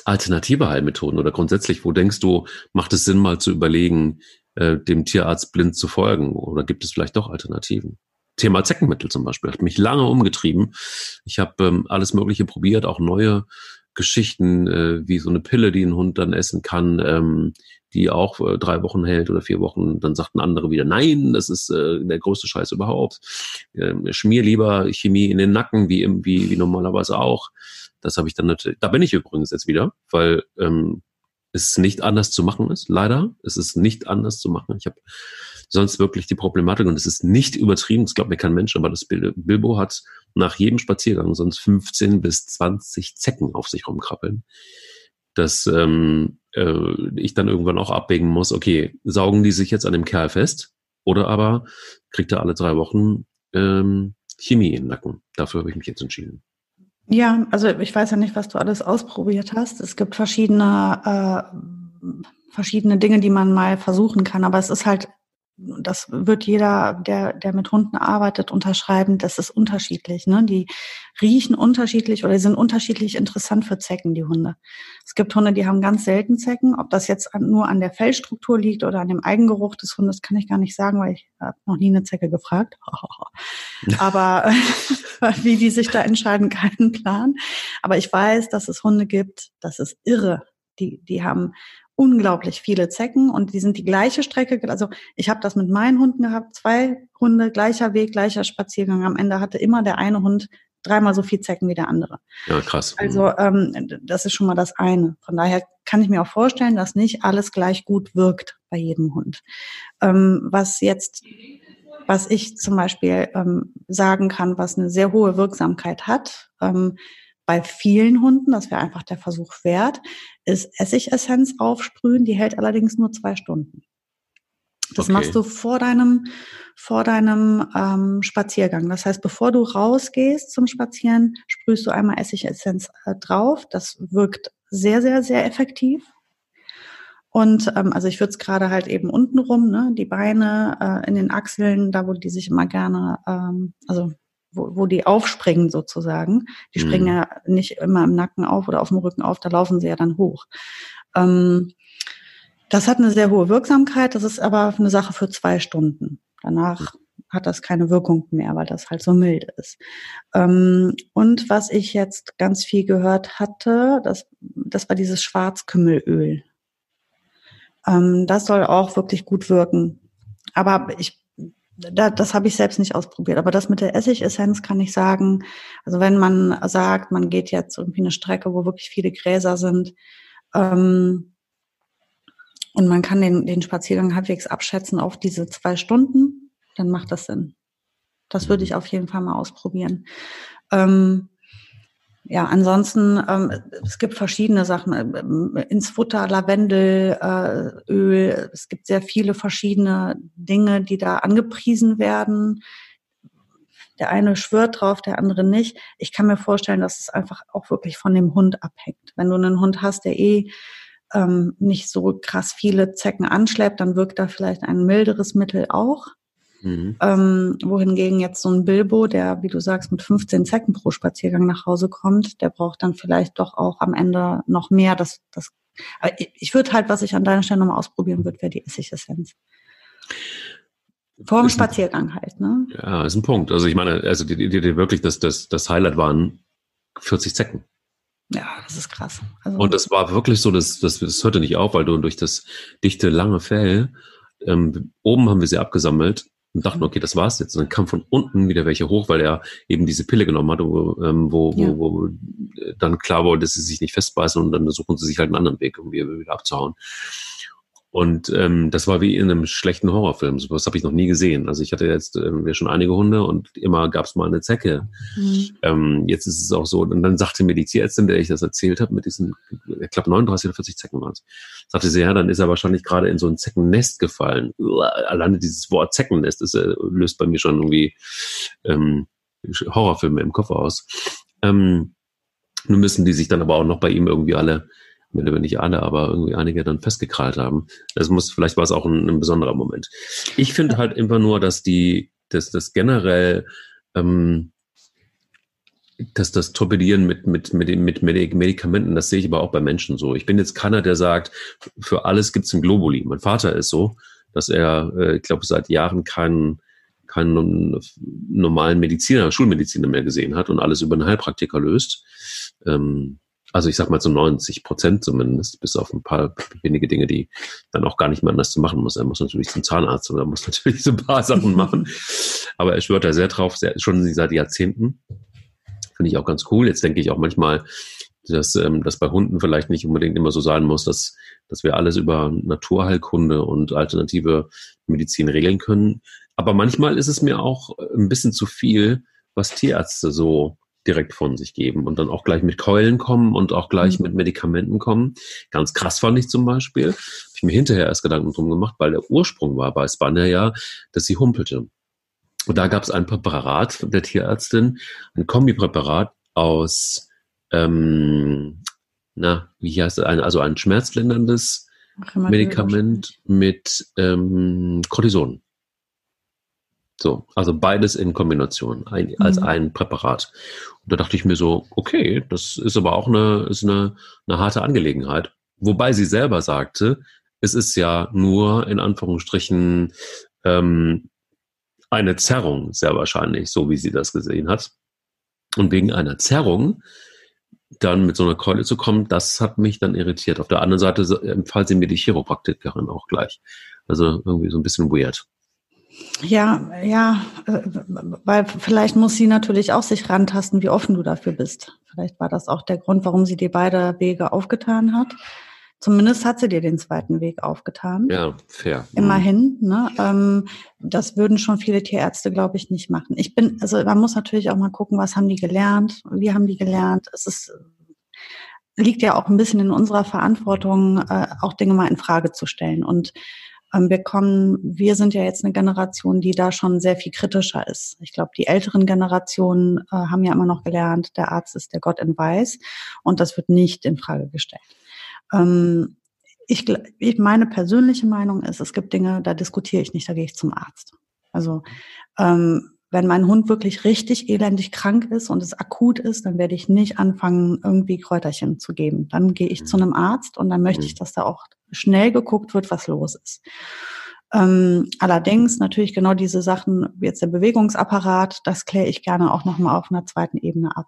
alternative Heilmethoden oder grundsätzlich, wo denkst du, macht es Sinn, mal zu überlegen, äh, dem Tierarzt blind zu folgen oder gibt es vielleicht doch Alternativen? Thema Zeckenmittel zum Beispiel hat mich lange umgetrieben. Ich habe ähm, alles Mögliche probiert, auch neue Geschichten, äh, wie so eine Pille, die ein Hund dann essen kann, ähm, die auch äh, drei Wochen hält oder vier Wochen. Dann sagten andere wieder, nein, das ist äh, der größte Scheiß überhaupt. Ähm, schmier lieber Chemie in den Nacken, wie, wie, wie normalerweise auch. Das habe ich dann natürlich, da bin ich übrigens jetzt wieder, weil ähm, es nicht anders zu machen ist, leider. Es ist nicht anders zu machen. Ich habe sonst wirklich die Problematik und es ist nicht übertrieben, das glaubt mir kein Mensch, aber das Bilbo hat nach jedem Spaziergang sonst 15 bis 20 Zecken auf sich rumkrabbeln. Dass ähm, äh, ich dann irgendwann auch abwägen muss, okay, saugen die sich jetzt an dem Kerl fest oder aber kriegt er alle drei Wochen ähm, Chemie in den Nacken. Dafür habe ich mich jetzt entschieden. Ja, also ich weiß ja nicht, was du alles ausprobiert hast. Es gibt verschiedene, äh, verschiedene Dinge, die man mal versuchen kann, aber es ist halt das wird jeder, der, der mit Hunden arbeitet, unterschreiben, das ist unterschiedlich. Ne? Die riechen unterschiedlich oder sind unterschiedlich interessant für Zecken, die Hunde. Es gibt Hunde, die haben ganz selten Zecken. Ob das jetzt nur an der Fellstruktur liegt oder an dem Eigengeruch des Hundes, kann ich gar nicht sagen, weil ich habe noch nie eine Zecke gefragt. Aber wie die sich da entscheiden, keinen Plan. Aber ich weiß, dass es Hunde gibt, das ist irre. Die, die haben unglaublich viele Zecken und die sind die gleiche Strecke. Also ich habe das mit meinen Hunden gehabt, zwei Hunde, gleicher Weg, gleicher Spaziergang. Am Ende hatte immer der eine Hund dreimal so viel Zecken wie der andere. Ja, krass. Also ähm, das ist schon mal das eine. Von daher kann ich mir auch vorstellen, dass nicht alles gleich gut wirkt bei jedem Hund. Ähm, was jetzt, was ich zum Beispiel ähm, sagen kann, was eine sehr hohe Wirksamkeit hat, ähm, bei vielen Hunden, das wäre einfach der Versuch wert, ist Essigessenz aufsprühen, die hält allerdings nur zwei Stunden. Das okay. machst du vor deinem, vor deinem ähm, Spaziergang. Das heißt, bevor du rausgehst zum Spazieren, sprühst du einmal Essigessenz äh, drauf. Das wirkt sehr, sehr, sehr effektiv. Und ähm, also ich würde es gerade halt eben unten rum, ne, die Beine äh, in den Achseln, da wo die sich immer gerne, ähm, also wo, wo die aufspringen sozusagen. Die springen mhm. ja nicht immer im Nacken auf oder auf dem Rücken auf, da laufen sie ja dann hoch. Ähm, das hat eine sehr hohe Wirksamkeit, das ist aber eine Sache für zwei Stunden. Danach hat das keine Wirkung mehr, weil das halt so mild ist. Ähm, und was ich jetzt ganz viel gehört hatte, das, das war dieses Schwarzkümmelöl. Ähm, das soll auch wirklich gut wirken. Aber ich da, das habe ich selbst nicht ausprobiert. Aber das mit der Essigessenz kann ich sagen. Also wenn man sagt, man geht jetzt irgendwie eine Strecke, wo wirklich viele Gräser sind, ähm, und man kann den, den Spaziergang halbwegs abschätzen auf diese zwei Stunden, dann macht das Sinn. Das würde ich auf jeden Fall mal ausprobieren. Ähm, ja, ansonsten, ähm, es gibt verschiedene Sachen. Äh, ins Futter, Lavendelöl, äh, es gibt sehr viele verschiedene Dinge, die da angepriesen werden. Der eine schwört drauf, der andere nicht. Ich kann mir vorstellen, dass es einfach auch wirklich von dem Hund abhängt. Wenn du einen Hund hast, der eh ähm, nicht so krass viele Zecken anschleppt, dann wirkt da vielleicht ein milderes Mittel auch. Mhm. Ähm, wohingegen jetzt so ein Bilbo, der, wie du sagst, mit 15 Zecken pro Spaziergang nach Hause kommt, der braucht dann vielleicht doch auch am Ende noch mehr. Das, das, ich, würde halt, was ich an deiner Stelle nochmal ausprobieren würde, wäre die Essigessenz. Vor dem Spaziergang halt, ne? Ja, ist ein Punkt. Also ich meine, also die, die, die wirklich das, das, das Highlight waren 40 Zecken. Ja, das ist krass. Also, und das war wirklich so, das, das, das hörte nicht auf, weil du durch das dichte, lange Fell, ähm, oben haben wir sie abgesammelt und dachten, okay, das war's jetzt. Und dann kam von unten wieder welche hoch, weil er eben diese Pille genommen hat, wo, ähm, wo, ja. wo, wo dann klar wurde, dass sie sich nicht festbeißen und dann suchen sie sich halt einen anderen Weg, um wieder abzuhauen. Und ähm, das war wie in einem schlechten Horrorfilm. So was habe ich noch nie gesehen. Also ich hatte jetzt ähm, schon einige Hunde und immer gab es mal eine Zecke. Mhm. Ähm, jetzt ist es auch so. Und dann sagte mir die Tierärztin, der ich das erzählt habe, mit diesen, ich glaube 39 oder 40 Zecken waren es, sagte sie, ja, dann ist er wahrscheinlich gerade in so ein Zeckennest gefallen. Alleine dieses Wort Zeckennest das, äh, löst bei mir schon irgendwie ähm, Horrorfilme im Kopf aus. Ähm, nun müssen die sich dann aber auch noch bei ihm irgendwie alle, wenn nicht alle, aber irgendwie einige dann festgekrallt haben. Das muss, vielleicht war es auch ein, ein besonderer Moment. Ich finde halt immer nur, dass die, dass das generell, ähm, dass das Torpedieren mit, mit, mit, mit Medikamenten, das sehe ich aber auch bei Menschen so. Ich bin jetzt keiner, der sagt, für alles gibt es ein Globuli. Mein Vater ist so, dass er, äh, ich glaube, seit Jahren keinen keinen normalen Mediziner, Schulmediziner mehr gesehen hat und alles über einen Heilpraktiker löst. Ähm, also ich sag mal zu 90 Prozent zumindest, bis auf ein paar wenige Dinge, die dann auch gar nicht mehr anders zu machen muss. Er muss natürlich zum Zahnarzt oder muss natürlich so ein paar Sachen machen. Aber er schwört da sehr drauf, sehr, schon seit Jahrzehnten. Finde ich auch ganz cool. Jetzt denke ich auch manchmal, dass ähm, das bei Hunden vielleicht nicht unbedingt immer so sein muss, dass, dass wir alles über Naturheilkunde und alternative Medizin regeln können. Aber manchmal ist es mir auch ein bisschen zu viel, was Tierärzte so direkt von sich geben und dann auch gleich mit Keulen kommen und auch gleich mhm. mit Medikamenten kommen. Ganz krass fand ich zum Beispiel, habe ich mir hinterher erst Gedanken drum gemacht, weil der Ursprung war bei Spanner ja, dass sie humpelte. Und da gab es ein Präparat der Tierärztin, ein Kombipräparat aus, ähm, na, wie heißt das, also ein schmerzlinderndes Medikament mit ähm, Cortison. So, also beides in Kombination, ein, als mhm. ein Präparat. Und da dachte ich mir so, okay, das ist aber auch eine, ist eine, eine harte Angelegenheit. Wobei sie selber sagte, es ist ja nur in Anführungsstrichen ähm, eine Zerrung, sehr wahrscheinlich, so wie sie das gesehen hat. Und wegen einer Zerrung dann mit so einer Keule zu kommen, das hat mich dann irritiert. Auf der anderen Seite empfahl sie mir die Chiropraktikerin auch gleich. Also irgendwie so ein bisschen weird. Ja, ja, äh, weil vielleicht muss sie natürlich auch sich rantasten, wie offen du dafür bist. Vielleicht war das auch der Grund, warum sie dir beide Wege aufgetan hat. Zumindest hat sie dir den zweiten Weg aufgetan. Ja, fair. Immerhin. Ne? Ähm, das würden schon viele Tierärzte, glaube ich, nicht machen. Ich bin, also man muss natürlich auch mal gucken, was haben die gelernt, wie haben die gelernt. Es ist liegt ja auch ein bisschen in unserer Verantwortung, äh, auch Dinge mal in Frage zu stellen. Und wir kommen, wir sind ja jetzt eine Generation, die da schon sehr viel kritischer ist. Ich glaube, die älteren Generationen äh, haben ja immer noch gelernt, der Arzt ist der Gott in Weiß und das wird nicht in Frage gestellt. Ähm, ich, ich, meine persönliche Meinung ist, es gibt Dinge, da diskutiere ich nicht, da gehe ich zum Arzt. Also ähm, wenn mein Hund wirklich richtig elendig krank ist und es akut ist, dann werde ich nicht anfangen, irgendwie Kräuterchen zu geben. Dann gehe ich zu einem Arzt und dann möchte ich, mhm. dass da auch schnell geguckt wird, was los ist. Ähm, allerdings natürlich genau diese Sachen, wie jetzt der Bewegungsapparat, das kläre ich gerne auch nochmal auf einer zweiten Ebene ab.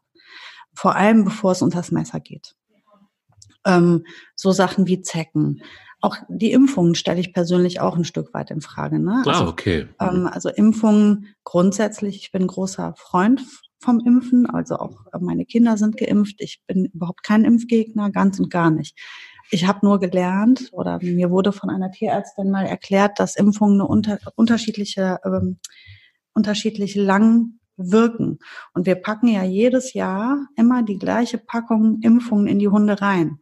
Vor allem, bevor es unter das Messer geht. Ähm, so Sachen wie Zecken. Auch die Impfungen stelle ich persönlich auch ein Stück weit in Frage. Ne? Ah, also, okay. Ähm, also Impfungen grundsätzlich, ich bin großer Freund vom Impfen, also auch meine Kinder sind geimpft. Ich bin überhaupt kein Impfgegner, ganz und gar nicht. Ich habe nur gelernt oder mir wurde von einer Tierärztin mal erklärt, dass Impfungen eine unter, unterschiedliche, ähm, unterschiedlich lang wirken. Und wir packen ja jedes Jahr immer die gleiche Packung Impfungen in die Hunde rein.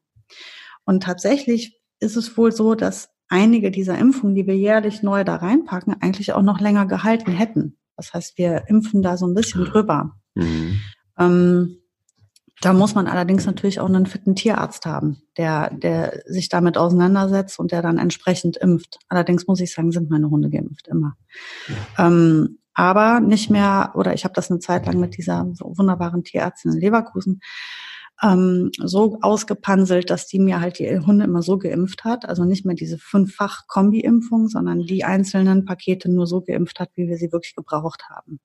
Und tatsächlich ist es wohl so, dass einige dieser Impfungen, die wir jährlich neu da reinpacken, eigentlich auch noch länger gehalten hätten. Das heißt, wir impfen da so ein bisschen drüber. Mhm. Ähm, da muss man allerdings natürlich auch einen fitten Tierarzt haben, der, der sich damit auseinandersetzt und der dann entsprechend impft. Allerdings muss ich sagen, sind meine Hunde geimpft immer. Ähm, aber nicht mehr, oder ich habe das eine Zeit lang mit dieser wunderbaren Tierärztin in Leverkusen ähm, so ausgepanselt, dass die mir halt die Hunde immer so geimpft hat. Also nicht mehr diese fünffach Kombi-Impfung, sondern die einzelnen Pakete nur so geimpft hat, wie wir sie wirklich gebraucht haben.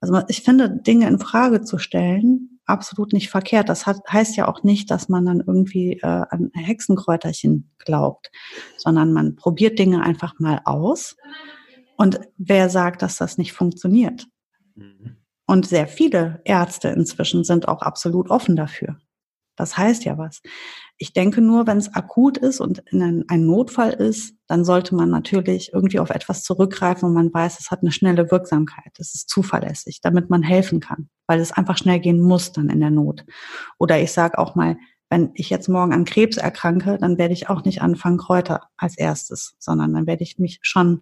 Also ich finde, Dinge in Frage zu stellen, absolut nicht verkehrt. Das hat, heißt ja auch nicht, dass man dann irgendwie äh, an Hexenkräuterchen glaubt, sondern man probiert Dinge einfach mal aus. Und wer sagt, dass das nicht funktioniert? Mhm. Und sehr viele Ärzte inzwischen sind auch absolut offen dafür. Das heißt ja was. Ich denke nur, wenn es akut ist und ein, ein, Notfall ist, dann sollte man natürlich irgendwie auf etwas zurückgreifen, wo man weiß, es hat eine schnelle Wirksamkeit, es ist zuverlässig, damit man helfen kann, weil es einfach schnell gehen muss dann in der Not. Oder ich sage auch mal, wenn ich jetzt morgen an Krebs erkranke, dann werde ich auch nicht anfangen Kräuter als erstes, sondern dann werde ich mich schon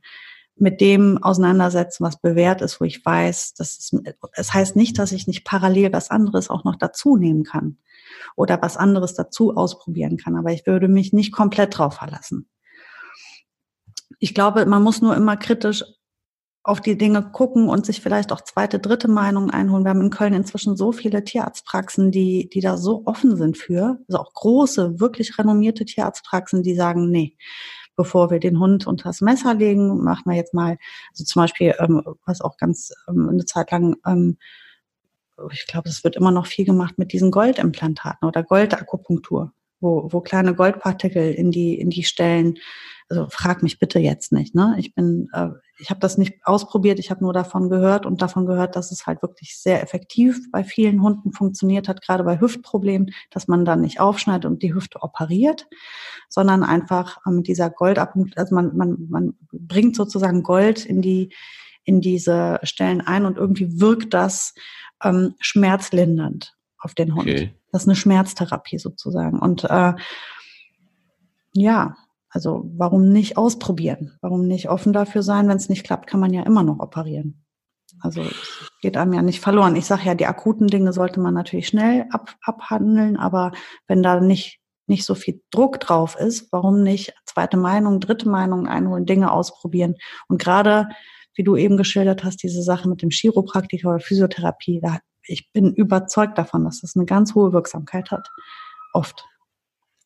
mit dem auseinandersetzen, was bewährt ist, wo ich weiß, dass es, es heißt nicht, dass ich nicht parallel was anderes auch noch dazu nehmen kann oder was anderes dazu ausprobieren kann, aber ich würde mich nicht komplett drauf verlassen. Ich glaube, man muss nur immer kritisch auf die Dinge gucken und sich vielleicht auch zweite, dritte Meinungen einholen. Wir haben in Köln inzwischen so viele Tierarztpraxen, die, die da so offen sind für, also auch große, wirklich renommierte Tierarztpraxen, die sagen, nee, bevor wir den Hund unter das Messer legen, machen wir jetzt mal, also zum Beispiel, ähm, was auch ganz ähm, eine Zeit lang, ähm, ich glaube, es wird immer noch viel gemacht mit diesen Goldimplantaten oder Goldakupunktur, wo, wo kleine Goldpartikel in die, in die Stellen also frag mich bitte jetzt nicht. Ne? Ich bin, äh, ich habe das nicht ausprobiert, ich habe nur davon gehört und davon gehört, dass es halt wirklich sehr effektiv bei vielen Hunden funktioniert hat, gerade bei Hüftproblemen, dass man dann nicht aufschneidet und die Hüfte operiert, sondern einfach äh, mit dieser Goldabpunkt, also man, man, man bringt sozusagen Gold in die in diese Stellen ein und irgendwie wirkt das ähm, schmerzlindernd auf den Hund. Okay. Das ist eine Schmerztherapie sozusagen. Und äh, ja, also warum nicht ausprobieren? Warum nicht offen dafür sein? Wenn es nicht klappt, kann man ja immer noch operieren. Also geht einem ja nicht verloren. Ich sage ja, die akuten Dinge sollte man natürlich schnell ab, abhandeln, aber wenn da nicht, nicht so viel Druck drauf ist, warum nicht zweite Meinung, dritte Meinung einholen, Dinge ausprobieren? Und gerade, wie du eben geschildert hast, diese Sache mit dem Chiropraktiker oder Physiotherapie, da, ich bin überzeugt davon, dass das eine ganz hohe Wirksamkeit hat. Oft.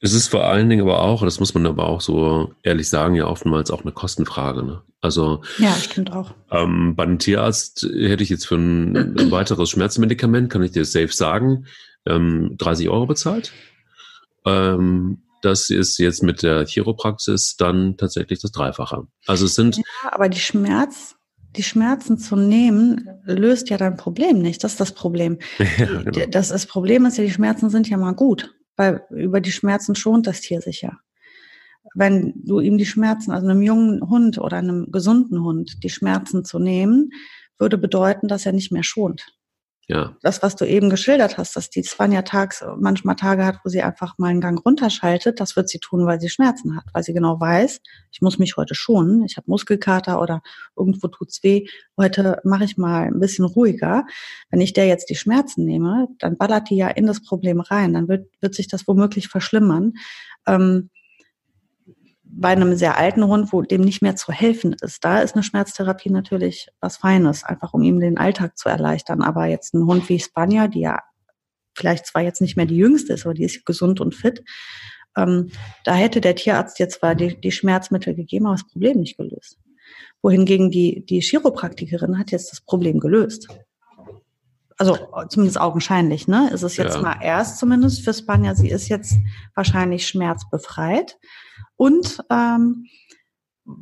Es ist vor allen Dingen aber auch, das muss man aber auch so ehrlich sagen, ja oftmals auch eine Kostenfrage. Ne? Also ja, stimmt auch. Ähm, bei einem Tierarzt hätte ich jetzt für ein weiteres Schmerzmedikament, kann ich dir safe sagen, ähm, 30 Euro bezahlt. Ähm, das ist jetzt mit der Chiropraxis dann tatsächlich das Dreifache. Also es sind. Ja, aber die Schmerz, die Schmerzen zu nehmen, löst ja dein Problem nicht. Das ist das Problem. ja, genau. Das, das Problem ist ja, die Schmerzen sind ja mal gut weil über die Schmerzen schont das Tier sich ja. Wenn du ihm die Schmerzen, also einem jungen Hund oder einem gesunden Hund, die Schmerzen zu nehmen, würde bedeuten, dass er nicht mehr schont. Ja. Das, was du eben geschildert hast, dass die Svanja tags manchmal Tage hat, wo sie einfach mal einen Gang runterschaltet, das wird sie tun, weil sie Schmerzen hat, weil sie genau weiß, ich muss mich heute schonen, ich habe Muskelkater oder irgendwo tut's weh, heute mache ich mal ein bisschen ruhiger. Wenn ich der jetzt die Schmerzen nehme, dann ballert die ja in das Problem rein, dann wird, wird sich das womöglich verschlimmern. Ähm, bei einem sehr alten Hund, wo dem nicht mehr zu helfen ist, da ist eine Schmerztherapie natürlich was Feines, einfach um ihm den Alltag zu erleichtern. Aber jetzt ein Hund wie Spanier, die ja vielleicht zwar jetzt nicht mehr die jüngste ist, aber die ist gesund und fit, ähm, da hätte der Tierarzt jetzt zwar die, die Schmerzmittel gegeben, aber das Problem nicht gelöst. Wohingegen die, die Chiropraktikerin hat jetzt das Problem gelöst. Also zumindest augenscheinlich, ne? Ist es jetzt ja. mal erst zumindest für Spanier, sie ist jetzt wahrscheinlich schmerzbefreit. Und ähm,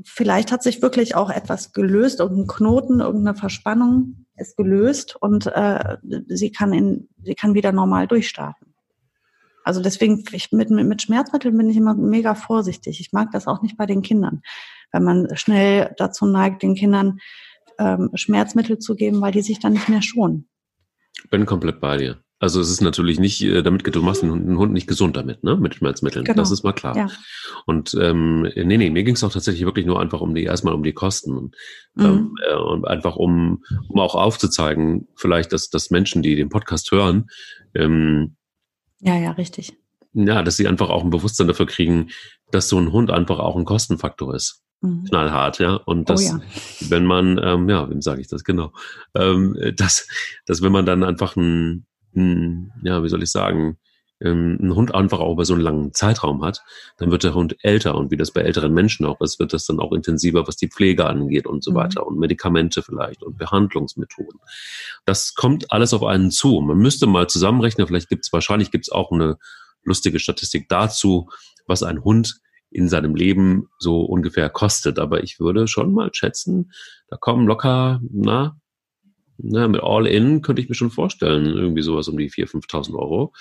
vielleicht hat sich wirklich auch etwas gelöst, irgendein Knoten, irgendeine Verspannung ist gelöst und äh, sie kann in, sie kann wieder normal durchstarten. Also deswegen, ich, mit, mit Schmerzmitteln bin ich immer mega vorsichtig. Ich mag das auch nicht bei den Kindern, wenn man schnell dazu neigt, den Kindern ähm, Schmerzmittel zu geben, weil die sich dann nicht mehr schonen. Bin komplett bei dir. Also es ist natürlich nicht, äh, damit du machst den Hund, nicht gesund damit, ne? Mit Schmerzmitteln. Genau. Das ist mal klar. Ja. Und ähm, nee, nee, mir ging es auch tatsächlich wirklich nur einfach um die, erstmal um die Kosten. Und, mhm. ähm, äh, und einfach um, um auch aufzuzeigen, vielleicht, dass, dass Menschen, die den Podcast hören, ähm, ja, ja, richtig. Ja, dass sie einfach auch ein Bewusstsein dafür kriegen, dass so ein Hund einfach auch ein Kostenfaktor ist. Mhm. Knallhart, ja. Und oh das, oh ja. wenn man, ähm, ja, wem sage ich das genau, ähm, dass, dass wenn man dann einfach ein ein, ja, wie soll ich sagen, ähm, ein Hund einfach auch über so einen langen Zeitraum hat, dann wird der Hund älter und wie das bei älteren Menschen auch ist, wird das dann auch intensiver, was die Pflege angeht und so mhm. weiter und Medikamente vielleicht und Behandlungsmethoden. Das kommt alles auf einen zu. Man müsste mal zusammenrechnen, vielleicht gibt es, wahrscheinlich gibt es auch eine lustige Statistik dazu, was ein Hund in seinem Leben so ungefähr kostet. Aber ich würde schon mal schätzen, da kommen locker, na, na, mit All-In könnte ich mir schon vorstellen, irgendwie sowas um die 4.000, 5.000 Euro.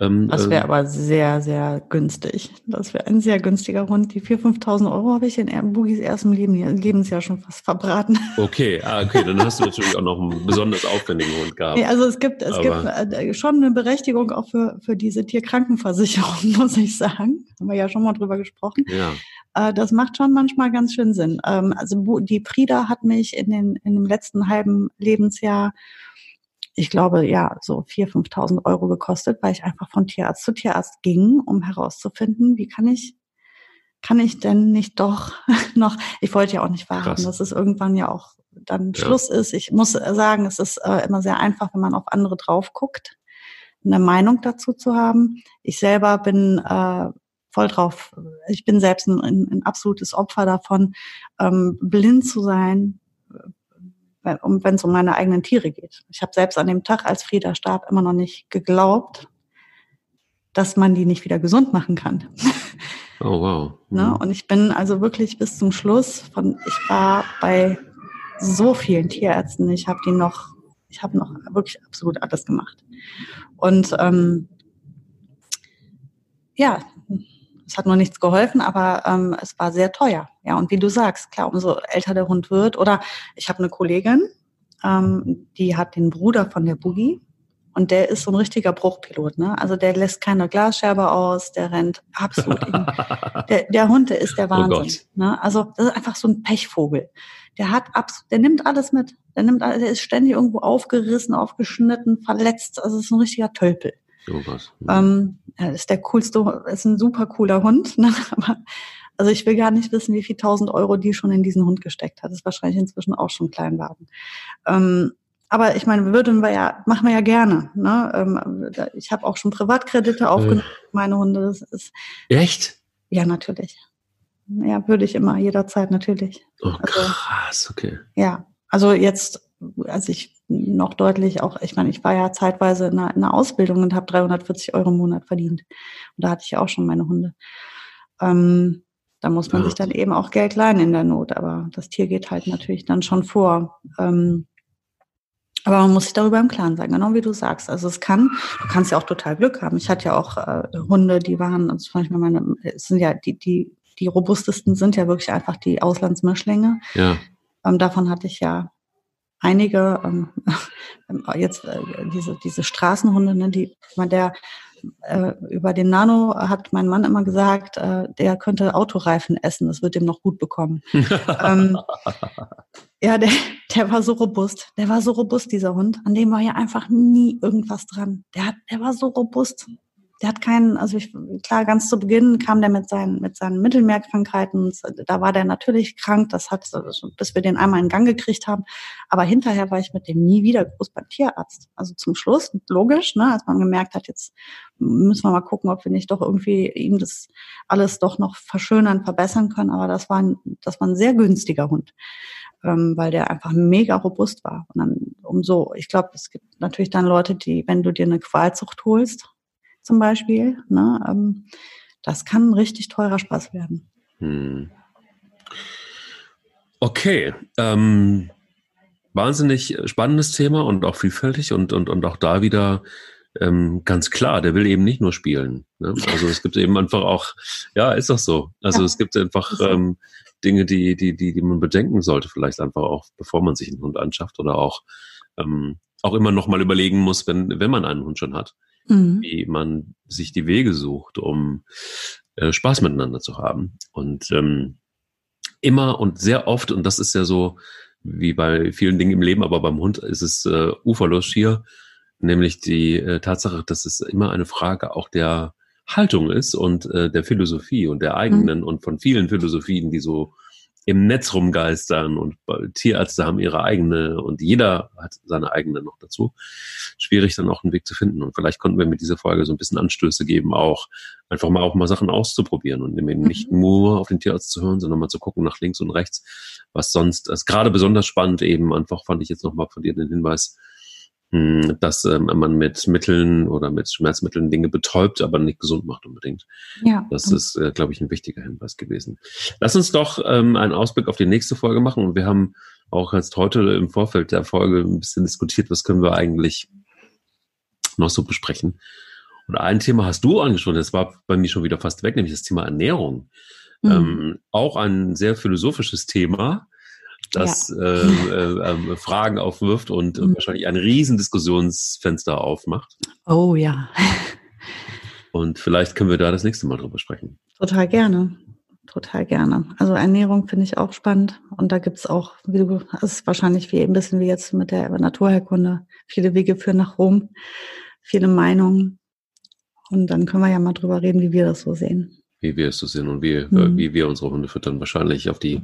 Ähm, das wäre äh, aber sehr, sehr günstig. Das wäre ein sehr günstiger Hund. Die 4.000, 5.000 Euro habe ich in Bugis ersten Leben, Lebensjahr schon fast verbraten. Okay, ah, okay, dann hast du natürlich auch noch einen besonders aufwendigen Hund gehabt. Nee, also es gibt, es aber gibt äh, schon eine Berechtigung auch für, für diese Tierkrankenversicherung, muss ich sagen. Haben wir ja schon mal drüber gesprochen. Ja. Äh, das macht schon manchmal ganz schön Sinn. Ähm, also die Prida hat mich in, den, in dem letzten halben Lebensjahr ich glaube, ja, so 4.000, 5.000 Euro gekostet, weil ich einfach von Tierarzt zu Tierarzt ging, um herauszufinden, wie kann ich, kann ich denn nicht doch noch, ich wollte ja auch nicht warten, dass es irgendwann ja auch dann ja. Schluss ist. Ich muss sagen, es ist äh, immer sehr einfach, wenn man auf andere drauf guckt, eine Meinung dazu zu haben. Ich selber bin äh, voll drauf, ich bin selbst ein, ein absolutes Opfer davon, ähm, blind zu sein, wenn es um meine eigenen Tiere geht. Ich habe selbst an dem Tag, als Frieda starb, immer noch nicht geglaubt, dass man die nicht wieder gesund machen kann. Oh wow. ne? Und ich bin also wirklich bis zum Schluss von, ich war bei so vielen Tierärzten, ich habe die noch, ich habe noch wirklich absolut alles gemacht. Und ähm, ja, es hat nur nichts geholfen, aber ähm, es war sehr teuer. Ja, und wie du sagst, klar, umso älter der Hund wird. Oder ich habe eine Kollegin, ähm, die hat den Bruder von der Boogie. Und der ist so ein richtiger Bruchpilot, ne? Also der lässt keine Glasscherbe aus, der rennt absolut. in, der, der Hund, der ist der oh Wahnsinn. Oh ne? Also das ist einfach so ein Pechvogel. Der hat abs der nimmt alles mit. Der nimmt, alles, der ist ständig irgendwo aufgerissen, aufgeschnitten, verletzt. Also es ist ein richtiger Tölpel. Oh, was. Ähm, er ist der coolste, ist ein super cooler Hund. Ne? Aber, also ich will gar nicht wissen, wie viel tausend Euro die schon in diesen Hund gesteckt hat. Das ist wahrscheinlich inzwischen auch schon Kleinwagen. Ähm, aber ich meine, würden wir ja, machen wir ja gerne. Ne? Ähm, ich habe auch schon Privatkredite äh. aufgenommen, äh. meine Hunde. Das ist, Echt? Ja, natürlich. Ja, würde ich immer, jederzeit natürlich. Oh, also, krass, okay. Ja, also jetzt als ich noch deutlich auch, ich meine, ich war ja zeitweise in einer, in einer Ausbildung und habe 340 Euro im Monat verdient. Und da hatte ich ja auch schon meine Hunde. Ähm, da muss man ja. sich dann eben auch Geld leihen in der Not, aber das Tier geht halt natürlich dann schon vor. Ähm, aber man muss sich darüber im Klaren sein, genau wie du sagst. Also es kann, du kannst ja auch total Glück haben. Ich hatte ja auch äh, Hunde, die waren, also manchmal meine, es sind ja die, die, die robustesten sind ja wirklich einfach die Auslandsmischlinge. Ja. Ähm, davon hatte ich ja einige, ähm, jetzt äh, diese, diese Straßenhunde, ne, die man der äh, über den Nano hat mein Mann immer gesagt, äh, der könnte Autoreifen essen, das wird ihm noch gut bekommen. ähm, ja, der, der war so robust. Der war so robust, dieser Hund. An dem war ja einfach nie irgendwas dran. Der, hat, der war so robust der hat keinen, also ich, klar, ganz zu Beginn kam der mit seinen, mit seinen Mittelmeerkrankheiten, da war der natürlich krank, das hat, bis wir den einmal in Gang gekriegt haben. Aber hinterher war ich mit dem nie wieder groß beim Tierarzt. Also zum Schluss, logisch, ne, als man gemerkt hat, jetzt müssen wir mal gucken, ob wir nicht doch irgendwie ihm das alles doch noch verschönern, verbessern können. Aber das war ein, das war ein sehr günstiger Hund. Ähm, weil der einfach mega robust war. Und dann umso, ich glaube, es gibt natürlich dann Leute, die, wenn du dir eine Qualzucht holst, zum Beispiel. Ne? Ähm, das kann ein richtig teurer Spaß werden. Hm. Okay. Ähm, wahnsinnig spannendes Thema und auch vielfältig und, und, und auch da wieder ähm, ganz klar, der will eben nicht nur spielen. Ne? Also es gibt eben einfach auch, ja, ist doch so. Also ja. es gibt einfach ähm, Dinge, die, die, die, die man bedenken sollte, vielleicht einfach auch, bevor man sich einen Hund anschafft oder auch, ähm, auch immer noch mal überlegen muss, wenn, wenn man einen Hund schon hat mhm. wie man sich die Wege sucht, um äh, Spaß miteinander zu haben. Und ähm, immer und sehr oft, und das ist ja so wie bei vielen Dingen im Leben, aber beim Hund ist es äh, uferlos schier, nämlich die äh, Tatsache, dass es immer eine Frage auch der Haltung ist und äh, der Philosophie und der eigenen mhm. und von vielen Philosophien, die so im Netz rumgeistern und Tierärzte haben ihre eigene und jeder hat seine eigene noch dazu. Schwierig dann auch einen Weg zu finden. Und vielleicht konnten wir mit dieser Folge so ein bisschen Anstöße geben, auch einfach mal auch mal Sachen auszuprobieren und eben nicht mhm. nur auf den Tierarzt zu hören, sondern mal zu gucken nach links und rechts, was sonst, ist gerade besonders spannend eben, einfach fand ich jetzt nochmal von dir den Hinweis, dass ähm, man mit Mitteln oder mit Schmerzmitteln Dinge betäubt, aber nicht gesund macht unbedingt. Ja. Das ist, äh, glaube ich, ein wichtiger Hinweis gewesen. Lass uns doch ähm, einen Ausblick auf die nächste Folge machen. Und wir haben auch jetzt heute im Vorfeld der Folge ein bisschen diskutiert, was können wir eigentlich noch so besprechen. Und ein Thema hast du angesprochen, das war bei mir schon wieder fast weg, nämlich das Thema Ernährung. Mhm. Ähm, auch ein sehr philosophisches Thema, das ja. äh, äh, Fragen aufwirft und mhm. wahrscheinlich ein riesen Diskussionsfenster aufmacht. Oh ja. Und vielleicht können wir da das nächste Mal drüber sprechen. Total gerne. Total gerne. Also Ernährung finde ich auch spannend. Und da gibt es auch, wie du, es ist wahrscheinlich wie ein bisschen wie jetzt mit der Naturheilkunde. Viele Wege führen nach Rom, viele Meinungen. Und dann können wir ja mal drüber reden, wie wir das so sehen. Wie wir es so sehen und wie, mhm. wie wir unsere Hunde füttern. Wahrscheinlich auf die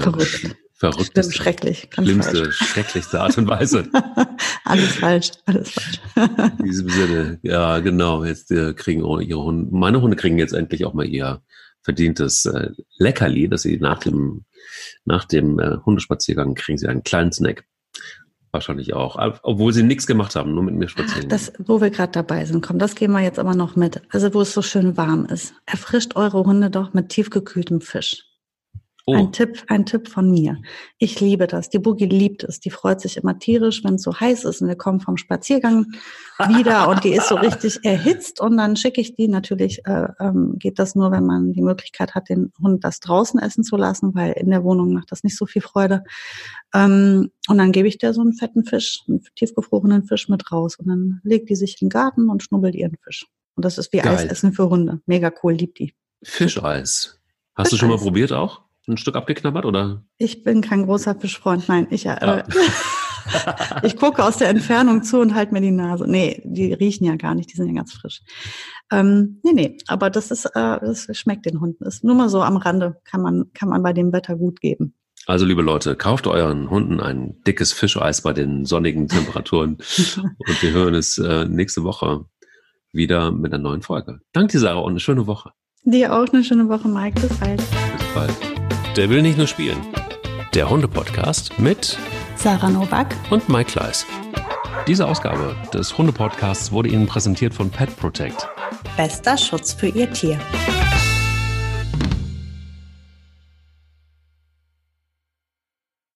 Verrückt. verrückteste, Stimmt, schrecklich, schlimmste, falsch. schrecklichste Art und Weise. alles falsch, alles falsch. In diesem Sinne, ja, genau. Jetzt äh, kriegen ihre Hunde, meine Hunde kriegen jetzt endlich auch mal ihr verdientes äh, Leckerli, dass sie nach dem, nach dem äh, Hundespaziergang kriegen sie einen kleinen Snack. Wahrscheinlich auch. Obwohl sie nichts gemacht haben, nur mit mir spazieren. Das, wo wir gerade dabei sind, komm, das gehen wir jetzt aber noch mit. Also wo es so schön warm ist. Erfrischt eure Hunde doch mit tiefgekühltem Fisch. Oh. Ein Tipp, ein Tipp von mir. Ich liebe das. Die Boogie liebt es. Die freut sich immer tierisch, wenn es so heiß ist und wir kommen vom Spaziergang wieder und die ist so richtig erhitzt und dann schicke ich die natürlich, äh, ähm, geht das nur, wenn man die Möglichkeit hat, den Hund das draußen essen zu lassen, weil in der Wohnung macht das nicht so viel Freude. Ähm, und dann gebe ich der so einen fetten Fisch, einen tiefgefrorenen Fisch mit raus und dann legt die sich in den Garten und schnubbelt ihren Fisch. Und das ist wie Geil. Eisessen für Hunde. Mega cool, liebt die. Fischeis. Hast Fischeis. du schon mal probiert auch? Ein Stück abgeknabbert oder? Ich bin kein großer Fischfreund, nein. Ich, äh, ja. ich gucke aus der Entfernung zu und halte mir die Nase. Nee, die riechen ja gar nicht, die sind ja ganz frisch. Ähm, nee, nee, aber das ist, äh, das schmeckt den Hunden. Ist nur mal so am Rande, kann man, kann man bei dem Wetter gut geben. Also, liebe Leute, kauft euren Hunden ein dickes Fischeis bei den sonnigen Temperaturen und wir hören es äh, nächste Woche wieder mit einer neuen Folge. Danke dir, Sarah, und eine schöne Woche. Dir auch eine schöne Woche, Mike. Bis bald. Bis bald. Der will nicht nur spielen. Der Hunde-Podcast mit Sarah Novak und Mike Kleiss. Diese Ausgabe des Hunde-Podcasts wurde Ihnen präsentiert von Pet Protect. Bester Schutz für Ihr Tier.